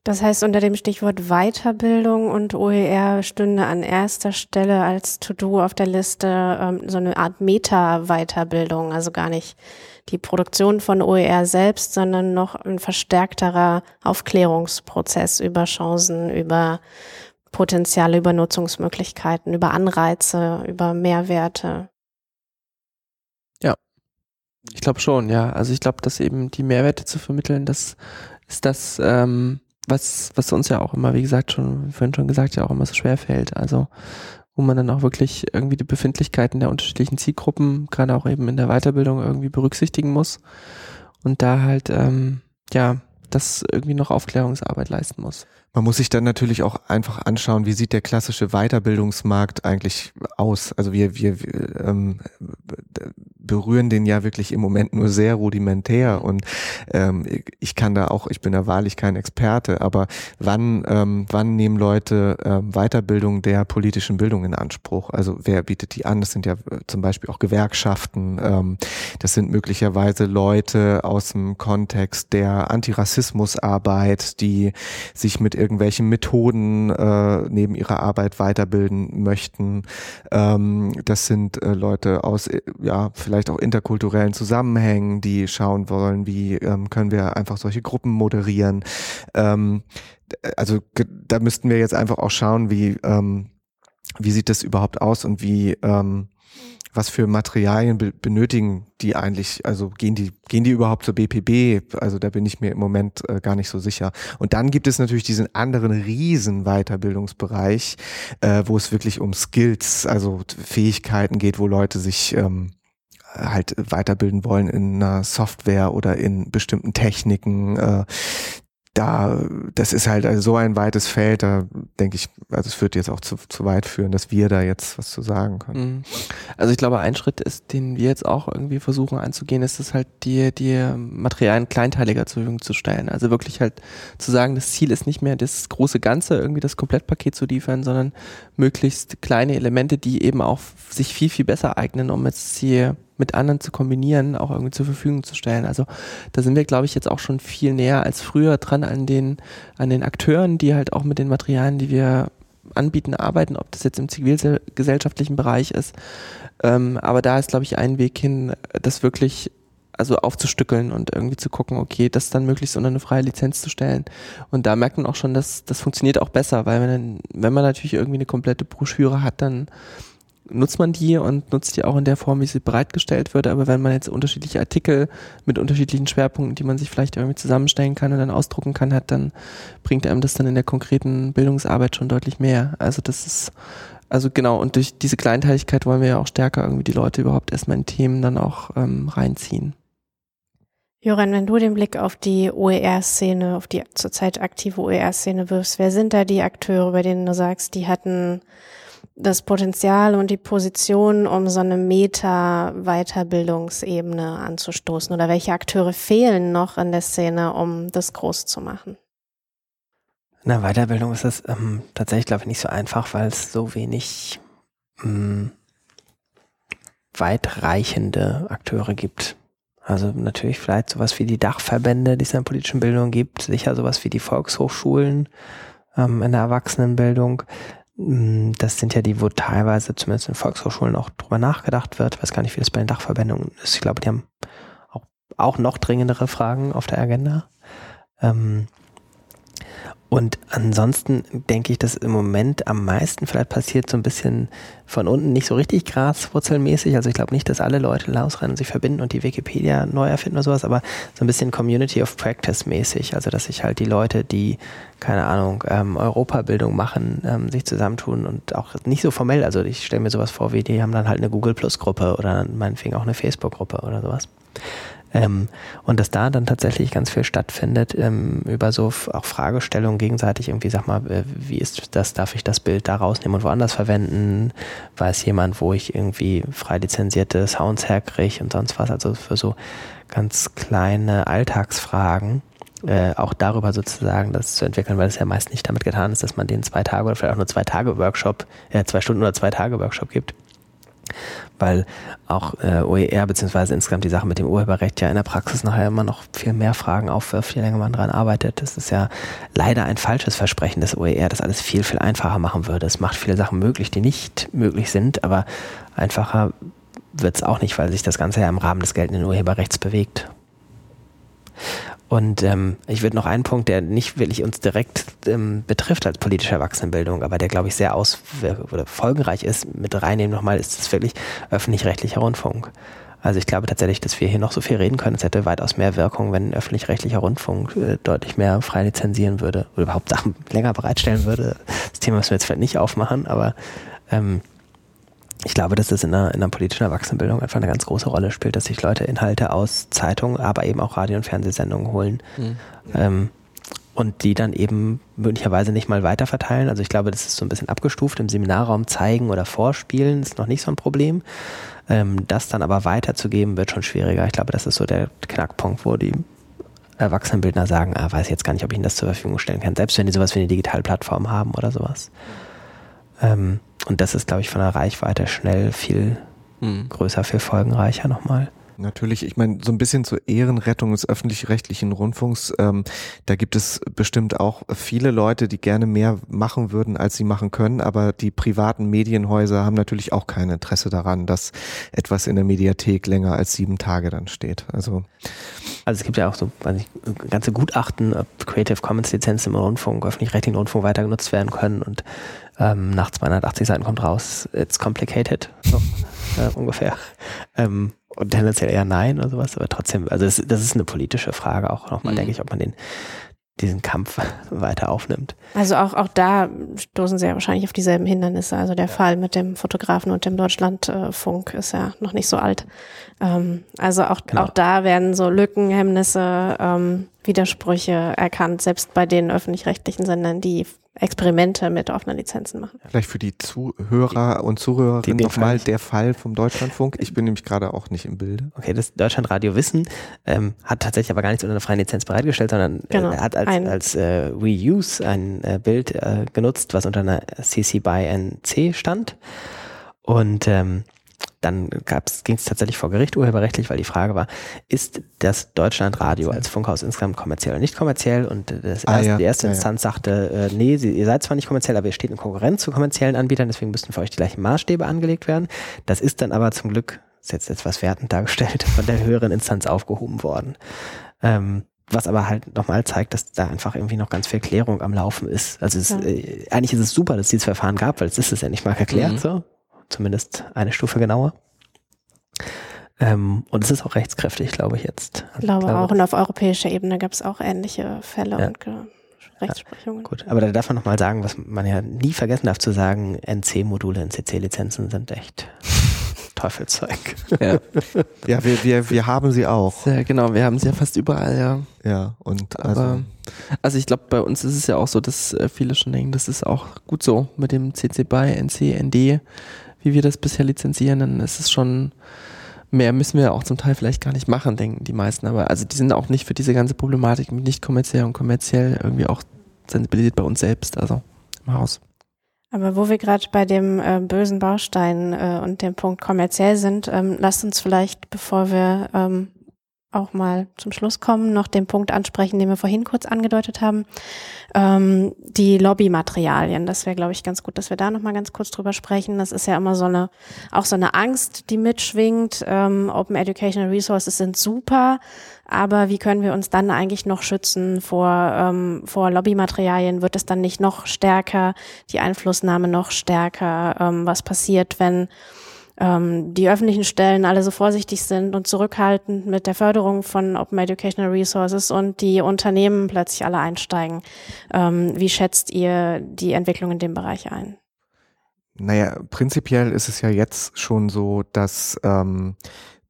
Das heißt, unter dem Stichwort Weiterbildung und OER stünde an erster Stelle als To-Do auf der Liste ähm, so eine Art Meta-Weiterbildung, also gar nicht die Produktion von OER selbst, sondern noch ein verstärkterer Aufklärungsprozess über Chancen, über Potenziale, über Nutzungsmöglichkeiten, über Anreize, über Mehrwerte. Ja, ich glaube schon, ja. Also ich glaube, dass eben die Mehrwerte zu vermitteln, das ist das, ähm, was, was uns ja auch immer, wie gesagt, schon, vorhin schon gesagt, ja auch immer so schwer fällt. Also, wo man dann auch wirklich irgendwie die Befindlichkeiten der unterschiedlichen Zielgruppen, gerade auch eben in der Weiterbildung irgendwie berücksichtigen muss. Und da halt, ähm, ja, das irgendwie noch Aufklärungsarbeit leisten muss. Man muss sich dann natürlich auch einfach anschauen, wie sieht der klassische Weiterbildungsmarkt eigentlich aus. Also wir, wir, wir ähm, berühren den ja wirklich im Moment nur sehr rudimentär und ähm, ich kann da auch, ich bin da wahrlich kein Experte, aber wann, ähm, wann nehmen Leute ähm, Weiterbildung der politischen Bildung in Anspruch? Also wer bietet die an? Das sind ja äh, zum Beispiel auch Gewerkschaften, ähm, das sind möglicherweise Leute aus dem Kontext der Antirassismusarbeit, die sich mit irgendwelchen Methoden äh, neben ihrer Arbeit weiterbilden möchten. Ähm, das sind äh, Leute aus, äh, ja, vielleicht vielleicht auch interkulturellen Zusammenhängen, die schauen wollen, wie ähm, können wir einfach solche Gruppen moderieren. Ähm, also da müssten wir jetzt einfach auch schauen, wie, ähm, wie sieht das überhaupt aus und wie, ähm, was für Materialien be benötigen die eigentlich? Also gehen die, gehen die überhaupt zur BPB? Also da bin ich mir im Moment äh, gar nicht so sicher. Und dann gibt es natürlich diesen anderen riesen Weiterbildungsbereich, äh, wo es wirklich um Skills, also Fähigkeiten geht, wo Leute sich ähm, halt weiterbilden wollen in einer Software oder in bestimmten Techniken, äh, da, das ist halt also so ein weites Feld, da denke ich, also es wird jetzt auch zu, zu weit führen, dass wir da jetzt was zu sagen können. Mhm. Also ich glaube, ein Schritt ist, den wir jetzt auch irgendwie versuchen anzugehen, ist es halt, die, die Materialien kleinteiliger zur Verfügung zu stellen. Also wirklich halt zu sagen, das Ziel ist nicht mehr das große Ganze, irgendwie das Komplettpaket zu liefern, sondern möglichst kleine Elemente, die eben auch sich viel, viel besser eignen, um jetzt hier mit anderen zu kombinieren, auch irgendwie zur Verfügung zu stellen. Also da sind wir, glaube ich, jetzt auch schon viel näher als früher dran an den, an den Akteuren, die halt auch mit den Materialien, die wir anbieten, arbeiten, ob das jetzt im zivilgesellschaftlichen Bereich ist. Ähm, aber da ist, glaube ich, ein Weg hin, das wirklich also aufzustückeln und irgendwie zu gucken, okay, das dann möglichst unter eine freie Lizenz zu stellen. Und da merkt man auch schon, dass das funktioniert auch besser, weil wenn, wenn man natürlich irgendwie eine komplette Broschüre hat, dann nutzt man die und nutzt die auch in der Form, wie sie bereitgestellt wird. Aber wenn man jetzt unterschiedliche Artikel mit unterschiedlichen Schwerpunkten, die man sich vielleicht irgendwie zusammenstellen kann und dann ausdrucken kann, hat, dann bringt einem das dann in der konkreten Bildungsarbeit schon deutlich mehr. Also das ist, also genau, und durch diese Kleinteiligkeit wollen wir ja auch stärker irgendwie die Leute überhaupt erstmal in Themen dann auch ähm, reinziehen. Joran, wenn du den Blick auf die OER-Szene, auf die zurzeit aktive OER-Szene wirfst, wer sind da die Akteure, bei denen du sagst, die hatten das Potenzial und die Position, um so eine Meta-Weiterbildungsebene anzustoßen? Oder welche Akteure fehlen noch in der Szene, um das groß zu machen? Na, Weiterbildung ist das ähm, tatsächlich, glaube ich, nicht so einfach, weil es so wenig ähm, weitreichende Akteure gibt. Also natürlich vielleicht sowas wie die Dachverbände, die es in der politischen Bildung gibt, sicher sowas wie die Volkshochschulen ähm, in der Erwachsenenbildung. Mm, das sind ja die, wo teilweise zumindest in Volkshochschulen auch drüber nachgedacht wird. Ich weiß gar nicht, wie das bei den Dachverbänden ist. Ich glaube, die haben auch, auch noch dringendere Fragen auf der Agenda. Ähm, und ansonsten denke ich, dass im Moment am meisten vielleicht passiert so ein bisschen von unten nicht so richtig graswurzelmäßig. Also ich glaube nicht, dass alle Leute losrennen und sich verbinden und die Wikipedia neu erfinden oder sowas, aber so ein bisschen Community of Practice mäßig. Also dass sich halt die Leute, die, keine Ahnung, ähm, Europabildung machen, ähm, sich zusammentun und auch nicht so formell. Also ich stelle mir sowas vor, wie die haben dann halt eine Google Plus Gruppe oder meinetwegen auch eine Facebook Gruppe oder sowas. Ähm, und dass da dann tatsächlich ganz viel stattfindet ähm, über so auch Fragestellungen gegenseitig irgendwie, sag mal, äh, wie ist das, darf ich das Bild da rausnehmen und woanders verwenden? Weiß jemand, wo ich irgendwie frei lizenzierte Sounds herkriege und sonst was? Also für so ganz kleine Alltagsfragen. Äh, auch darüber sozusagen das zu entwickeln, weil es ja meist nicht damit getan ist, dass man den zwei Tage oder vielleicht auch nur zwei Tage Workshop, äh, zwei Stunden oder zwei Tage Workshop gibt, weil auch äh, OER beziehungsweise insgesamt die Sache mit dem Urheberrecht ja in der Praxis nachher immer noch viel mehr Fragen aufwirft, je länger man dran arbeitet. Das ist ja leider ein falsches Versprechen des OER, das alles viel, viel einfacher machen würde. Es macht viele Sachen möglich, die nicht möglich sind, aber einfacher wird es auch nicht, weil sich das Ganze ja im Rahmen des geltenden Urheberrechts bewegt. Und ähm, ich würde noch einen Punkt, der nicht wirklich uns direkt ähm, betrifft als politische Erwachsenenbildung, aber der, glaube ich, sehr aus oder folgenreich ist, mit reinnehmen nochmal, ist es wirklich öffentlich-rechtlicher Rundfunk. Also ich glaube tatsächlich, dass wir hier noch so viel reden können. Es hätte weitaus mehr Wirkung, wenn öffentlich-rechtlicher Rundfunk äh, deutlich mehr frei lizenzieren würde oder überhaupt Sachen länger bereitstellen würde. Das Thema müssen wir jetzt vielleicht nicht aufmachen, aber ähm, ich glaube, dass das in einer, in einer politischen Erwachsenenbildung einfach eine ganz große Rolle spielt, dass sich Leute Inhalte aus Zeitungen, aber eben auch Radio- und Fernsehsendungen holen. Mhm. Ähm, und die dann eben möglicherweise nicht mal weiterverteilen. Also ich glaube, das ist so ein bisschen abgestuft. Im Seminarraum zeigen oder vorspielen ist noch nicht so ein Problem. Ähm, das dann aber weiterzugeben, wird schon schwieriger. Ich glaube, das ist so der Knackpunkt, wo die Erwachsenenbildner sagen, ah, weiß jetzt gar nicht, ob ich ihnen das zur Verfügung stellen kann, selbst wenn die sowas wie eine Digitalplattform haben oder sowas. Ähm, und das ist, glaube ich, von der Reichweite schnell viel hm. größer, viel folgenreicher nochmal. Natürlich, ich meine, so ein bisschen zur Ehrenrettung des öffentlich-rechtlichen Rundfunks, ähm, da gibt es bestimmt auch viele Leute, die gerne mehr machen würden, als sie machen können, aber die privaten Medienhäuser haben natürlich auch kein Interesse daran, dass etwas in der Mediathek länger als sieben Tage dann steht. Also, also es gibt ja auch so weiß ich, ganze Gutachten, ob Creative Commons Lizenzen im Rundfunk, öffentlich-rechtlichen Rundfunk weiter genutzt werden können und ähm, nach 280 Seiten kommt raus, it's complicated, so, (laughs) äh, ungefähr. Ähm, und tendenziell eher nein oder sowas, aber trotzdem, also das, das ist eine politische Frage auch nochmal, mhm. denke ich, ob man den diesen Kampf (laughs) weiter aufnimmt. Also auch, auch da stoßen sie ja wahrscheinlich auf dieselben Hindernisse. Also der Fall mit dem Fotografen und dem Deutschlandfunk ist ja noch nicht so alt. Ähm, also auch, genau. auch da werden so Lücken, Hemmnisse, ähm, Widersprüche erkannt, selbst bei den öffentlich-rechtlichen Sendern, die Experimente mit offenen Lizenzen machen. Vielleicht für die Zuhörer und Zuhörerinnen nochmal der Fall vom Deutschlandfunk. Ich bin nämlich gerade auch nicht im Bilde. Okay, das Deutschlandradio Wissen ähm, hat tatsächlich aber gar nichts unter einer freien Lizenz bereitgestellt, sondern äh, genau, äh, hat als, als äh, Reuse ein äh, Bild äh, genutzt, was unter einer CC by NC stand. Und ähm, dann ging es tatsächlich vor Gericht urheberrechtlich, weil die Frage war, ist das Deutschlandradio als Funkhaus insgesamt kommerziell oder nicht kommerziell? Und das ah, erste, ja. die erste ja, Instanz ja. sagte, äh, nee, sie, ihr seid zwar nicht kommerziell, aber ihr steht in Konkurrenz zu kommerziellen Anbietern, deswegen müssten für euch die gleichen Maßstäbe angelegt werden. Das ist dann aber zum Glück, ist jetzt etwas wertend dargestellt, von der höheren Instanz aufgehoben worden. Ähm, was aber halt nochmal zeigt, dass da einfach irgendwie noch ganz viel Klärung am Laufen ist. Also es, ja. äh, eigentlich ist es super, dass es dieses Verfahren gab, weil es ist es ja nicht mal erklärt mhm. so zumindest eine Stufe genauer. Ähm, und es ist auch rechtskräftig, glaube ich jetzt. Also ich glaube, glaube auch. Und auf europäischer Ebene gab es auch ähnliche Fälle ja. und Rechtsprechungen. Ja, gut, aber da darf man nochmal sagen, was man ja nie vergessen darf zu sagen, NC-Module, NCC-Lizenzen sind echt (laughs) Teufelszeug. Ja, (laughs) ja wir, wir, wir haben sie auch. Ja, genau, wir haben sie ja fast überall, ja. Ja, und also. Aber, also ich glaube, bei uns ist es ja auch so, dass äh, viele schon denken, das ist auch gut so mit dem CC BY, NC, ND wie wir das bisher lizenzieren, dann ist es schon, mehr müssen wir auch zum Teil vielleicht gar nicht machen, denken die meisten. Aber also die sind auch nicht für diese ganze Problematik mit nicht kommerziell und kommerziell irgendwie auch sensibilisiert bei uns selbst, also im Haus. Aber wo wir gerade bei dem äh, bösen Baustein äh, und dem Punkt kommerziell sind, ähm, lasst uns vielleicht, bevor wir ähm, auch mal zum Schluss kommen, noch den Punkt ansprechen, den wir vorhin kurz angedeutet haben. Ähm, die Lobbymaterialien, das wäre, glaube ich, ganz gut, dass wir da noch mal ganz kurz drüber sprechen. Das ist ja immer so eine, auch so eine Angst, die mitschwingt. Ähm, Open Educational Resources sind super, aber wie können wir uns dann eigentlich noch schützen vor, ähm, vor Lobbymaterialien? Wird es dann nicht noch stärker, die Einflussnahme noch stärker? Ähm, was passiert, wenn ähm, die öffentlichen Stellen alle so vorsichtig sind und zurückhaltend mit der Förderung von Open Educational Resources und die Unternehmen plötzlich alle einsteigen. Ähm, wie schätzt ihr die Entwicklung in dem Bereich ein? Naja, prinzipiell ist es ja jetzt schon so, dass ähm,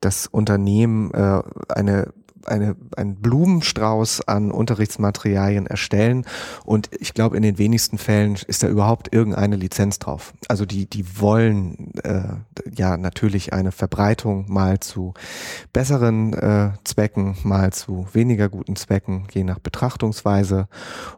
das Unternehmen äh, eine eine, einen Blumenstrauß an Unterrichtsmaterialien erstellen und ich glaube, in den wenigsten Fällen ist da überhaupt irgendeine Lizenz drauf. Also die, die wollen äh, ja natürlich eine Verbreitung mal zu besseren äh, Zwecken, mal zu weniger guten Zwecken, je nach Betrachtungsweise.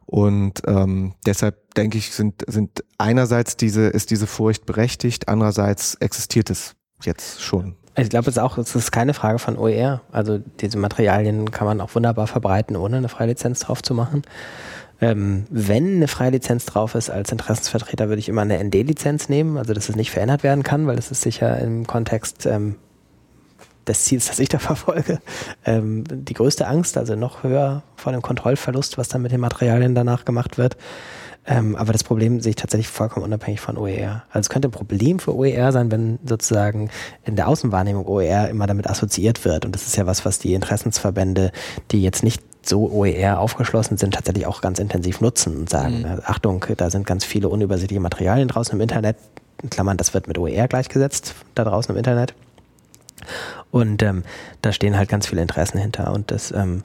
Und ähm, deshalb denke ich, sind, sind einerseits diese, ist diese Furcht berechtigt, andererseits existiert es jetzt schon. Ich glaube, es ist auch, es ist keine Frage von OER. Also diese Materialien kann man auch wunderbar verbreiten, ohne eine Freilizenz drauf zu machen. Ähm, wenn eine Freilizenz drauf ist als Interessensvertreter, würde ich immer eine ND-Lizenz nehmen, also dass es nicht verändert werden kann, weil es ist sicher im Kontext ähm, des Ziels, das ich da (laughs) verfolge, ähm, die größte Angst, also noch höher vor dem Kontrollverlust, was dann mit den Materialien danach gemacht wird. Ähm, aber das Problem sehe ich tatsächlich vollkommen unabhängig von OER. Also es könnte ein Problem für OER sein, wenn sozusagen in der Außenwahrnehmung OER immer damit assoziiert wird. Und das ist ja was, was die Interessensverbände, die jetzt nicht so OER aufgeschlossen sind, tatsächlich auch ganz intensiv nutzen und sagen, mhm. Achtung, da sind ganz viele unübersichtliche Materialien draußen im Internet. In Klammern, das wird mit OER gleichgesetzt, da draußen im Internet. Und ähm, da stehen halt ganz viele Interessen hinter. Und das ähm,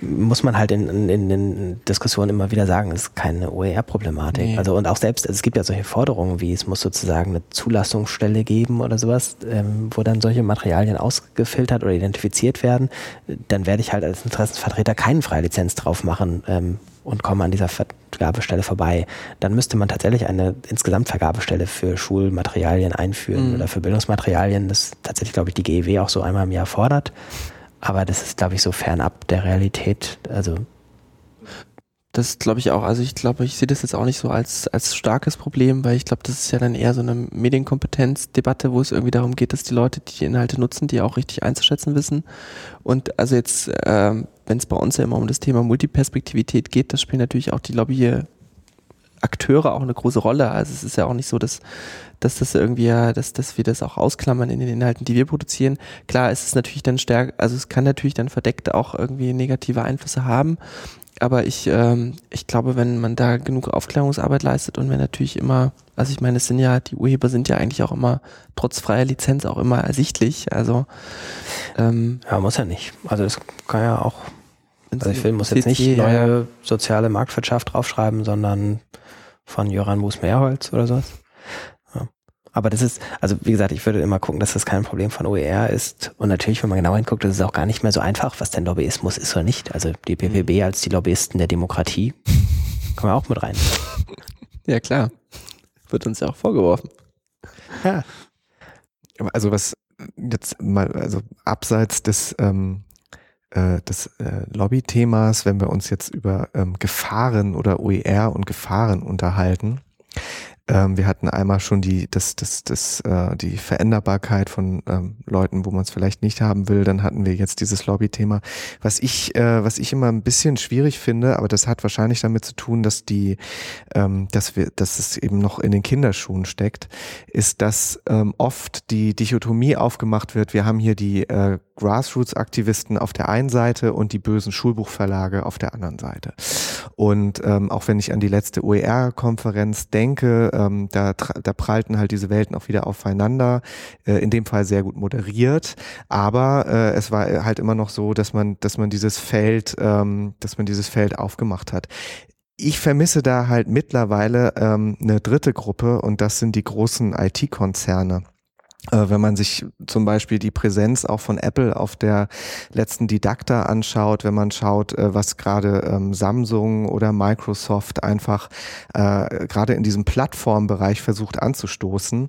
muss man halt in, in, in den Diskussionen immer wieder sagen, es ist keine OER-Problematik. Nee. Also und auch selbst, also es gibt ja solche Forderungen wie, es muss sozusagen eine Zulassungsstelle geben oder sowas, ähm, wo dann solche Materialien ausgefiltert oder identifiziert werden. Dann werde ich halt als Interessensvertreter keinen Freilizenz drauf machen ähm, und komme an dieser Vergabestelle vorbei. Dann müsste man tatsächlich eine insgesamt Vergabestelle für Schulmaterialien einführen mhm. oder für Bildungsmaterialien, das tatsächlich, glaube ich, die GEW auch so einmal im Jahr fordert. Aber das ist, glaube ich, so fernab der Realität. Also das glaube ich auch. Also ich glaube, ich sehe das jetzt auch nicht so als, als starkes Problem, weil ich glaube, das ist ja dann eher so eine Medienkompetenzdebatte, wo es irgendwie darum geht, dass die Leute, die, Inhalte nutzen, die auch richtig einzuschätzen wissen. Und also jetzt, äh, wenn es bei uns ja immer um das Thema Multiperspektivität geht, das spielen natürlich auch die Lobby Akteure auch eine große Rolle. Also es ist ja auch nicht so, dass, dass das irgendwie dass, dass wir das auch ausklammern in den Inhalten, die wir produzieren. Klar, es natürlich dann stärker, also es kann natürlich dann verdeckt auch irgendwie negative Einflüsse haben. Aber ich, ähm, ich glaube, wenn man da genug Aufklärungsarbeit leistet und wenn natürlich immer, also ich meine, es sind ja, die Urheber sind ja eigentlich auch immer, trotz freier Lizenz auch immer ersichtlich. Also ähm, Ja, muss ja nicht. Also es kann ja auch, also ich will, muss jetzt nicht neue soziale Marktwirtschaft draufschreiben, sondern von Joran Moos-Mehrholz oder sowas. Aber das ist, also wie gesagt, ich würde immer gucken, dass das kein Problem von OER ist. Und natürlich, wenn man genau hinguckt, ist es auch gar nicht mehr so einfach, was denn Lobbyismus ist oder nicht. Also die PPB mhm. als die Lobbyisten der Demokratie (laughs) kommen wir auch mit rein. Ja, klar. Wird uns ja auch vorgeworfen. Ja. Also was jetzt mal, also abseits des, ähm, äh, des äh, Lobby-Themas, wenn wir uns jetzt über ähm, Gefahren oder OER und Gefahren unterhalten, ähm, wir hatten einmal schon die, das, das, das, äh, die Veränderbarkeit von ähm, Leuten, wo man es vielleicht nicht haben will. Dann hatten wir jetzt dieses Lobby-Thema. Was ich, äh, was ich immer ein bisschen schwierig finde, aber das hat wahrscheinlich damit zu tun, dass die, ähm, dass wir, dass es eben noch in den Kinderschuhen steckt, ist, dass ähm, oft die Dichotomie aufgemacht wird. Wir haben hier die äh, Grassroots-Aktivisten auf der einen Seite und die bösen Schulbuchverlage auf der anderen Seite. Und ähm, auch wenn ich an die letzte OER-Konferenz denke, ähm, da, da prallten halt diese Welten auch wieder aufeinander, äh, in dem Fall sehr gut moderiert, aber äh, es war halt immer noch so, dass man, dass man dieses Feld, ähm, dass man dieses Feld aufgemacht hat ich vermisse da halt mittlerweile ähm, eine dritte Gruppe und das sind die großen IT-Konzerne. Äh, wenn man sich zum Beispiel die Präsenz auch von Apple auf der letzten Didakta anschaut, wenn man schaut, äh, was gerade ähm, Samsung oder Microsoft einfach äh, gerade in diesem Plattformbereich versucht anzustoßen,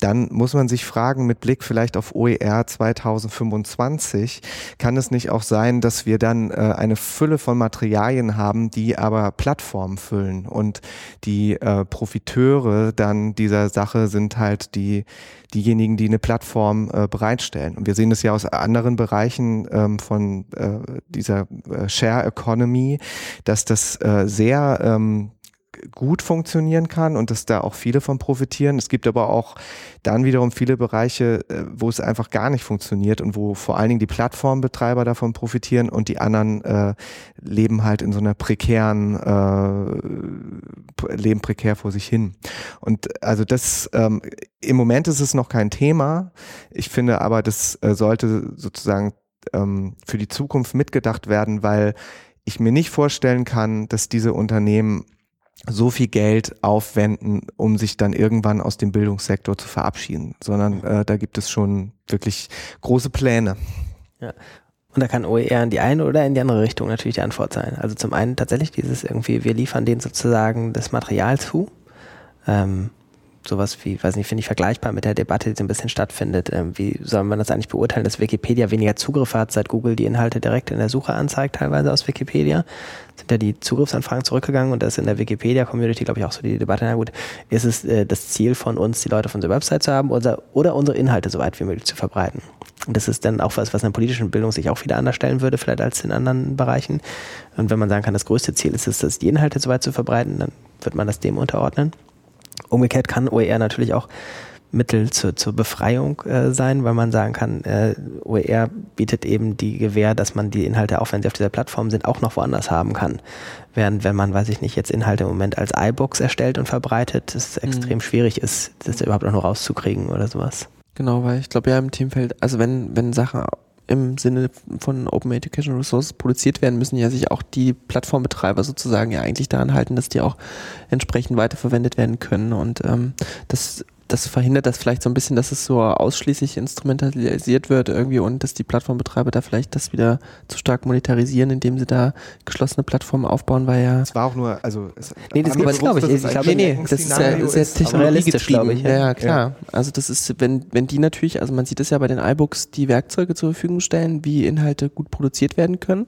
dann muss man sich fragen, mit Blick vielleicht auf OER 2025, kann es nicht auch sein, dass wir dann eine Fülle von Materialien haben, die aber Plattformen füllen und die Profiteure dann dieser Sache sind halt die diejenigen, die eine Plattform äh, bereitstellen. Und wir sehen es ja aus anderen Bereichen ähm, von äh, dieser äh, Share Economy, dass das äh, sehr ähm, gut funktionieren kann und dass da auch viele von profitieren. Es gibt aber auch dann wiederum viele Bereiche, äh, wo es einfach gar nicht funktioniert und wo vor allen Dingen die Plattformbetreiber davon profitieren und die anderen äh, leben halt in so einer prekären, äh, leben prekär vor sich hin. Und also das, ähm, im Moment ist es noch kein Thema. Ich finde aber, das äh, sollte sozusagen ähm, für die Zukunft mitgedacht werden, weil ich mir nicht vorstellen kann, dass diese Unternehmen so viel Geld aufwenden, um sich dann irgendwann aus dem Bildungssektor zu verabschieden, sondern äh, da gibt es schon wirklich große Pläne. Ja. Und da kann OER in die eine oder in die andere Richtung natürlich die Antwort sein. Also zum einen tatsächlich dieses irgendwie, wir liefern denen sozusagen das Material zu. Ähm, sowas wie, weiß nicht, finde ich vergleichbar mit der Debatte, die so ein bisschen stattfindet. Ähm, wie soll man das eigentlich beurteilen, dass Wikipedia weniger Zugriff hat, seit Google die Inhalte direkt in der Suche anzeigt, teilweise aus Wikipedia? Sind ja die Zugriffsanfragen zurückgegangen und das ist in der Wikipedia-Community, glaube ich, auch so die Debatte. Na gut, ist es äh, das Ziel von uns, die Leute von der Website zu haben oder, oder unsere Inhalte so weit wie möglich zu verbreiten? Und das ist dann auch was, was in der politischen Bildung sich auch wieder anders stellen würde, vielleicht als in anderen Bereichen. Und wenn man sagen kann, das größte Ziel ist es, dass die Inhalte so weit zu verbreiten, dann wird man das dem unterordnen. Umgekehrt kann OER natürlich auch Mittel zur, zur Befreiung äh, sein, weil man sagen kann, äh, OER bietet eben die Gewähr, dass man die Inhalte, auch wenn sie auf dieser Plattform sind, auch noch woanders haben kann. Während wenn man, weiß ich nicht, jetzt Inhalte im Moment als iBooks erstellt und verbreitet, es mhm. extrem schwierig ist, das überhaupt noch rauszukriegen oder sowas. Genau, weil ich glaube ja im Teamfeld, also wenn, wenn Sachen im Sinne von Open Education Resources produziert werden, müssen ja sich auch die Plattformbetreiber sozusagen ja eigentlich daran halten, dass die auch entsprechend weiterverwendet werden können. Und ähm, das das verhindert das vielleicht so ein bisschen, dass es so ausschließlich instrumentalisiert wird irgendwie und dass die Plattformbetreiber da vielleicht das wieder zu stark monetarisieren, indem sie da geschlossene Plattformen aufbauen, weil ja. Es war auch nur, also. Es Nee, das gibt's, bewusst, glaub ich. Ich ein glaub, Nee, nee, das ist ja, ist ja ist, aber- technologiegetrieben. realistisch, Ja, ich, ja, klar. Also das ist, wenn, wenn die natürlich, also man sieht es ja bei den iBooks, die Werkzeuge zur Verfügung stellen, wie Inhalte gut produziert werden können,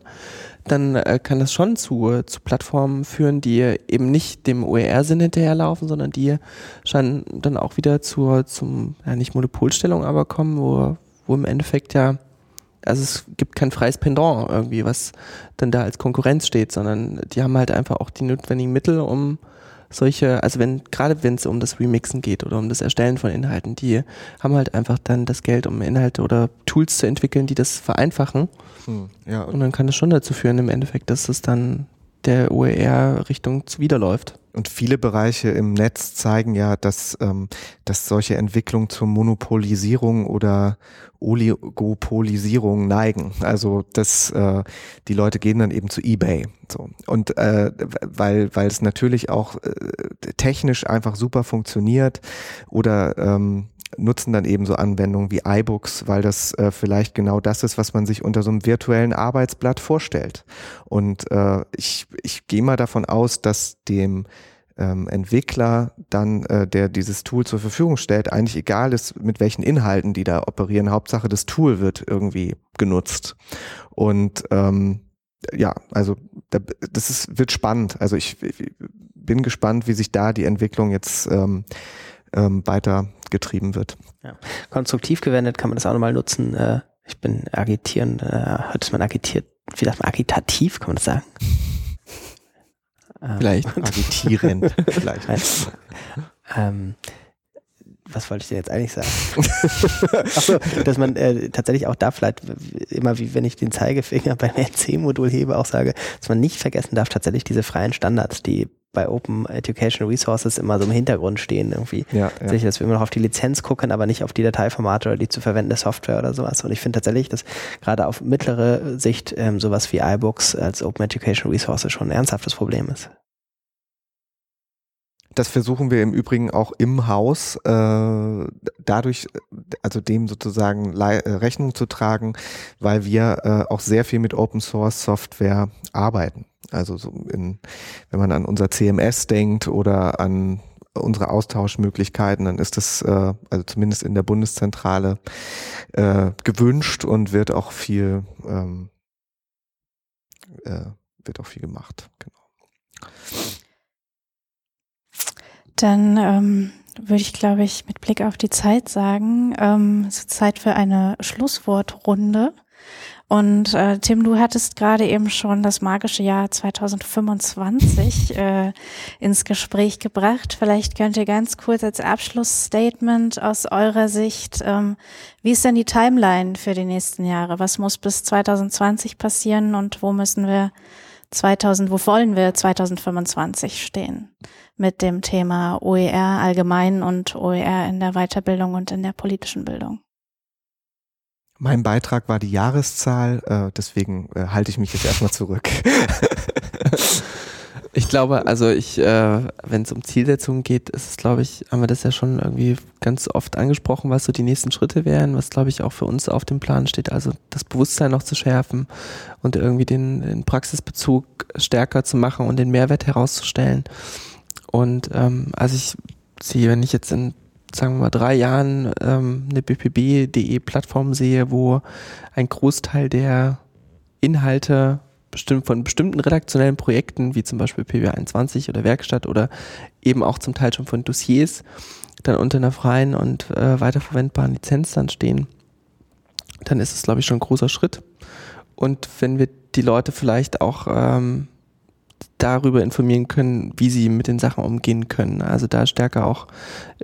dann äh, kann das schon zu, zu Plattformen führen, die eben nicht dem OER-Sinn hinterherlaufen, sondern die scheinen dann auch wieder zur, zum, ja nicht Monopolstellung aber kommen, wo, wo im Endeffekt ja, also es gibt kein freies Pendant irgendwie, was dann da als Konkurrenz steht, sondern die haben halt einfach auch die notwendigen Mittel, um solche, also wenn, gerade wenn es um das Remixen geht oder um das Erstellen von Inhalten, die haben halt einfach dann das Geld, um Inhalte oder Tools zu entwickeln, die das vereinfachen. Hm, ja, Und dann kann das schon dazu führen, im Endeffekt, dass es dann der OER-Richtung zuwiderläuft. Und viele Bereiche im Netz zeigen ja, dass, ähm, dass solche Entwicklungen zur Monopolisierung oder Oligopolisierung neigen. Also dass äh, die Leute gehen dann eben zu eBay. So. Und äh, weil, weil es natürlich auch äh, technisch einfach super funktioniert oder ähm, nutzen dann eben so Anwendungen wie iBooks, weil das äh, vielleicht genau das ist, was man sich unter so einem virtuellen Arbeitsblatt vorstellt. Und äh, ich, ich gehe mal davon aus, dass dem ähm, Entwickler dann, äh, der dieses Tool zur Verfügung stellt, eigentlich egal ist, mit welchen Inhalten die da operieren. Hauptsache, das Tool wird irgendwie genutzt. Und ähm, ja, also da, das ist, wird spannend. Also ich, ich bin gespannt, wie sich da die Entwicklung jetzt ähm, ähm, weiter getrieben wird. Konstruktiv gewendet kann man das auch nochmal nutzen. Äh, ich bin agitieren, äh, hat man agitiert, wie sagt man, agitativ, kann man das sagen? (laughs) (laughs) Ähm, Vielleicht. Agitierend vielleicht. Ähm, was wollte ich denn jetzt eigentlich sagen? (laughs) Achso, dass man äh, tatsächlich auch da vielleicht immer wie wenn ich den Zeigefinger (laughs) beim NC-Modul hebe, auch sage, dass man nicht vergessen darf, tatsächlich diese freien Standards, die bei Open Educational Resources immer so im Hintergrund stehen irgendwie. Ja, ja. Sicher, dass wir immer noch auf die Lizenz gucken, aber nicht auf die Dateiformate oder die zu verwendende Software oder sowas. Und ich finde tatsächlich, dass gerade auf mittlere Sicht ähm, sowas wie iBooks als Open Educational Resources schon ein ernsthaftes Problem ist. Das versuchen wir im Übrigen auch im Haus, äh, dadurch, also dem sozusagen äh, Rechnung zu tragen, weil wir äh, auch sehr viel mit Open Source Software arbeiten. Also so in, wenn man an unser CMS denkt oder an unsere Austauschmöglichkeiten, dann ist das äh, also zumindest in der Bundeszentrale äh, gewünscht und wird auch viel ähm, äh, wird auch viel gemacht. Genau. Dann ähm, würde ich, glaube ich, mit Blick auf die Zeit sagen, ähm, es ist Zeit für eine Schlusswortrunde. Und äh, Tim, du hattest gerade eben schon das magische Jahr 2025 äh, ins Gespräch gebracht. Vielleicht könnt ihr ganz kurz als Abschlussstatement aus eurer Sicht, ähm, wie ist denn die Timeline für die nächsten Jahre? Was muss bis 2020 passieren und wo müssen wir 2000, wo wollen wir 2025 stehen mit dem Thema OER allgemein und OER in der Weiterbildung und in der politischen Bildung? Mein Beitrag war die Jahreszahl, äh, deswegen äh, halte ich mich jetzt erstmal zurück. (laughs) Ich glaube, also ich, äh, wenn es um Zielsetzungen geht, ist es, glaube ich, haben wir das ja schon irgendwie ganz oft angesprochen, was so die nächsten Schritte wären, was, glaube ich, auch für uns auf dem Plan steht. Also das Bewusstsein noch zu schärfen und irgendwie den, den Praxisbezug stärker zu machen und den Mehrwert herauszustellen. Und ähm, also ich sehe, wenn ich jetzt in sagen wir mal, drei Jahren ähm, eine BPB.de-Plattform sehe, wo ein Großteil der Inhalte bestimmt von bestimmten redaktionellen Projekten, wie zum Beispiel PW21 oder Werkstatt oder eben auch zum Teil schon von Dossiers, dann unter einer freien und äh, weiterverwendbaren Lizenz dann stehen, dann ist es, glaube ich, schon ein großer Schritt. Und wenn wir die Leute vielleicht auch ähm, darüber informieren können, wie sie mit den Sachen umgehen können. Also da stärker auch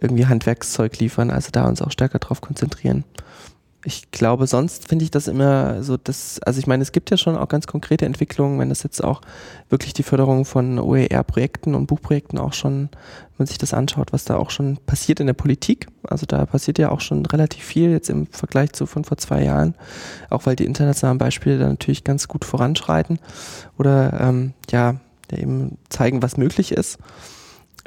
irgendwie Handwerkszeug liefern, also da uns auch stärker drauf konzentrieren. Ich glaube, sonst finde ich das immer so, dass, also ich meine, es gibt ja schon auch ganz konkrete Entwicklungen, wenn das jetzt auch wirklich die Förderung von OER-Projekten und Buchprojekten auch schon, wenn man sich das anschaut, was da auch schon passiert in der Politik. Also da passiert ja auch schon relativ viel jetzt im Vergleich zu von vor zwei Jahren, auch weil die internationalen Beispiele da natürlich ganz gut voranschreiten oder ähm, ja, eben zeigen, was möglich ist.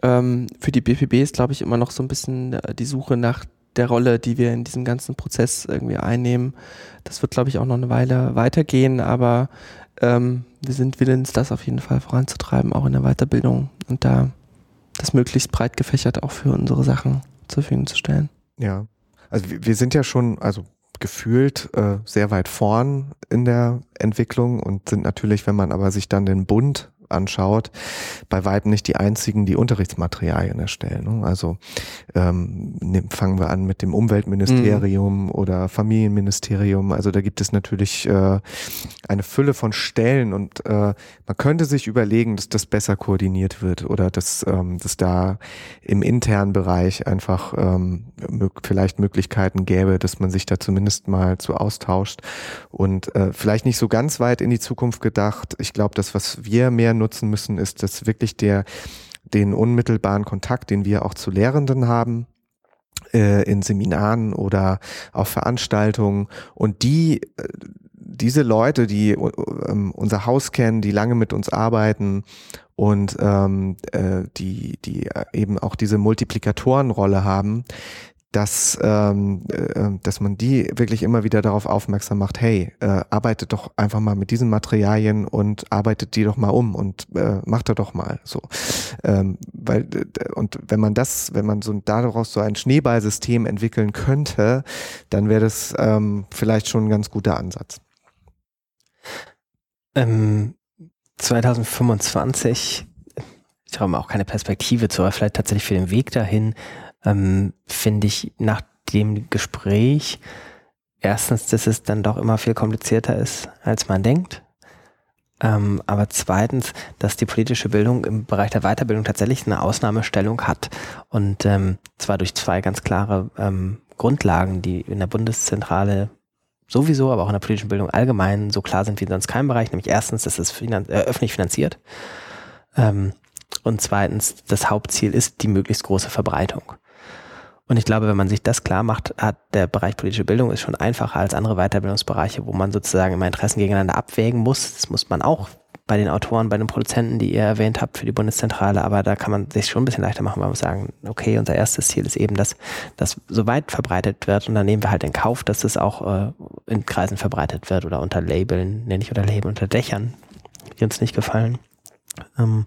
Ähm, für die BPB ist, glaube ich, immer noch so ein bisschen äh, die Suche nach der Rolle, die wir in diesem ganzen Prozess irgendwie einnehmen. Das wird, glaube ich, auch noch eine Weile weitergehen, aber ähm, wir sind willens, das auf jeden Fall voranzutreiben, auch in der Weiterbildung und da das möglichst breit gefächert auch für unsere Sachen zur Verfügung zu stellen. Ja, also wir, wir sind ja schon, also gefühlt äh, sehr weit vorn in der Entwicklung und sind natürlich, wenn man aber sich dann den Bund anschaut, bei weitem nicht die einzigen, die Unterrichtsmaterialien erstellen. Ne? Also ähm, fangen wir an mit dem Umweltministerium mhm. oder Familienministerium. Also da gibt es natürlich äh, eine Fülle von Stellen und äh, man könnte sich überlegen, dass das besser koordiniert wird oder dass, ähm, dass da im internen Bereich einfach ähm, vielleicht Möglichkeiten gäbe, dass man sich da zumindest mal zu austauscht und äh, vielleicht nicht so ganz weit in die Zukunft gedacht. Ich glaube, das, was wir mehr nutzen müssen, ist dass wirklich der, den unmittelbaren Kontakt, den wir auch zu Lehrenden haben, äh, in Seminaren oder auf Veranstaltungen und die äh, diese Leute, die ähm, unser Haus kennen, die lange mit uns arbeiten und ähm, äh, die, die eben auch diese Multiplikatorenrolle haben, dass, ähm, äh, dass man die wirklich immer wieder darauf aufmerksam macht, hey, äh, arbeitet doch einfach mal mit diesen Materialien und arbeitet die doch mal um und äh, macht da doch mal so. Ähm, weil, und wenn man das, wenn man so daraus so ein Schneeballsystem entwickeln könnte, dann wäre das ähm, vielleicht schon ein ganz guter Ansatz. Ähm, 2025, ich mir auch keine Perspektive zu, aber vielleicht tatsächlich für den Weg dahin, ähm, finde ich nach dem Gespräch erstens, dass es dann doch immer viel komplizierter ist, als man denkt. Ähm, aber zweitens, dass die politische Bildung im Bereich der Weiterbildung tatsächlich eine Ausnahmestellung hat. Und ähm, zwar durch zwei ganz klare ähm, Grundlagen, die in der Bundeszentrale sowieso, aber auch in der politischen Bildung allgemein so klar sind wie in sonst keinem Bereich. Nämlich erstens, dass es finan äh, öffentlich finanziert. Ähm, und zweitens, das Hauptziel ist die möglichst große Verbreitung. Und ich glaube, wenn man sich das klar macht, hat der Bereich politische Bildung ist schon einfacher als andere Weiterbildungsbereiche, wo man sozusagen immer Interessen gegeneinander abwägen muss. Das muss man auch bei den Autoren, bei den Produzenten, die ihr erwähnt habt für die Bundeszentrale, aber da kann man sich schon ein bisschen leichter machen, weil man sagen, okay, unser erstes Ziel ist eben, dass das so weit verbreitet wird und dann nehmen wir halt in Kauf, dass es auch äh, in Kreisen verbreitet wird oder unter Labeln, nenne ich oder Label unter Dächern, die uns nicht gefallen. Ähm,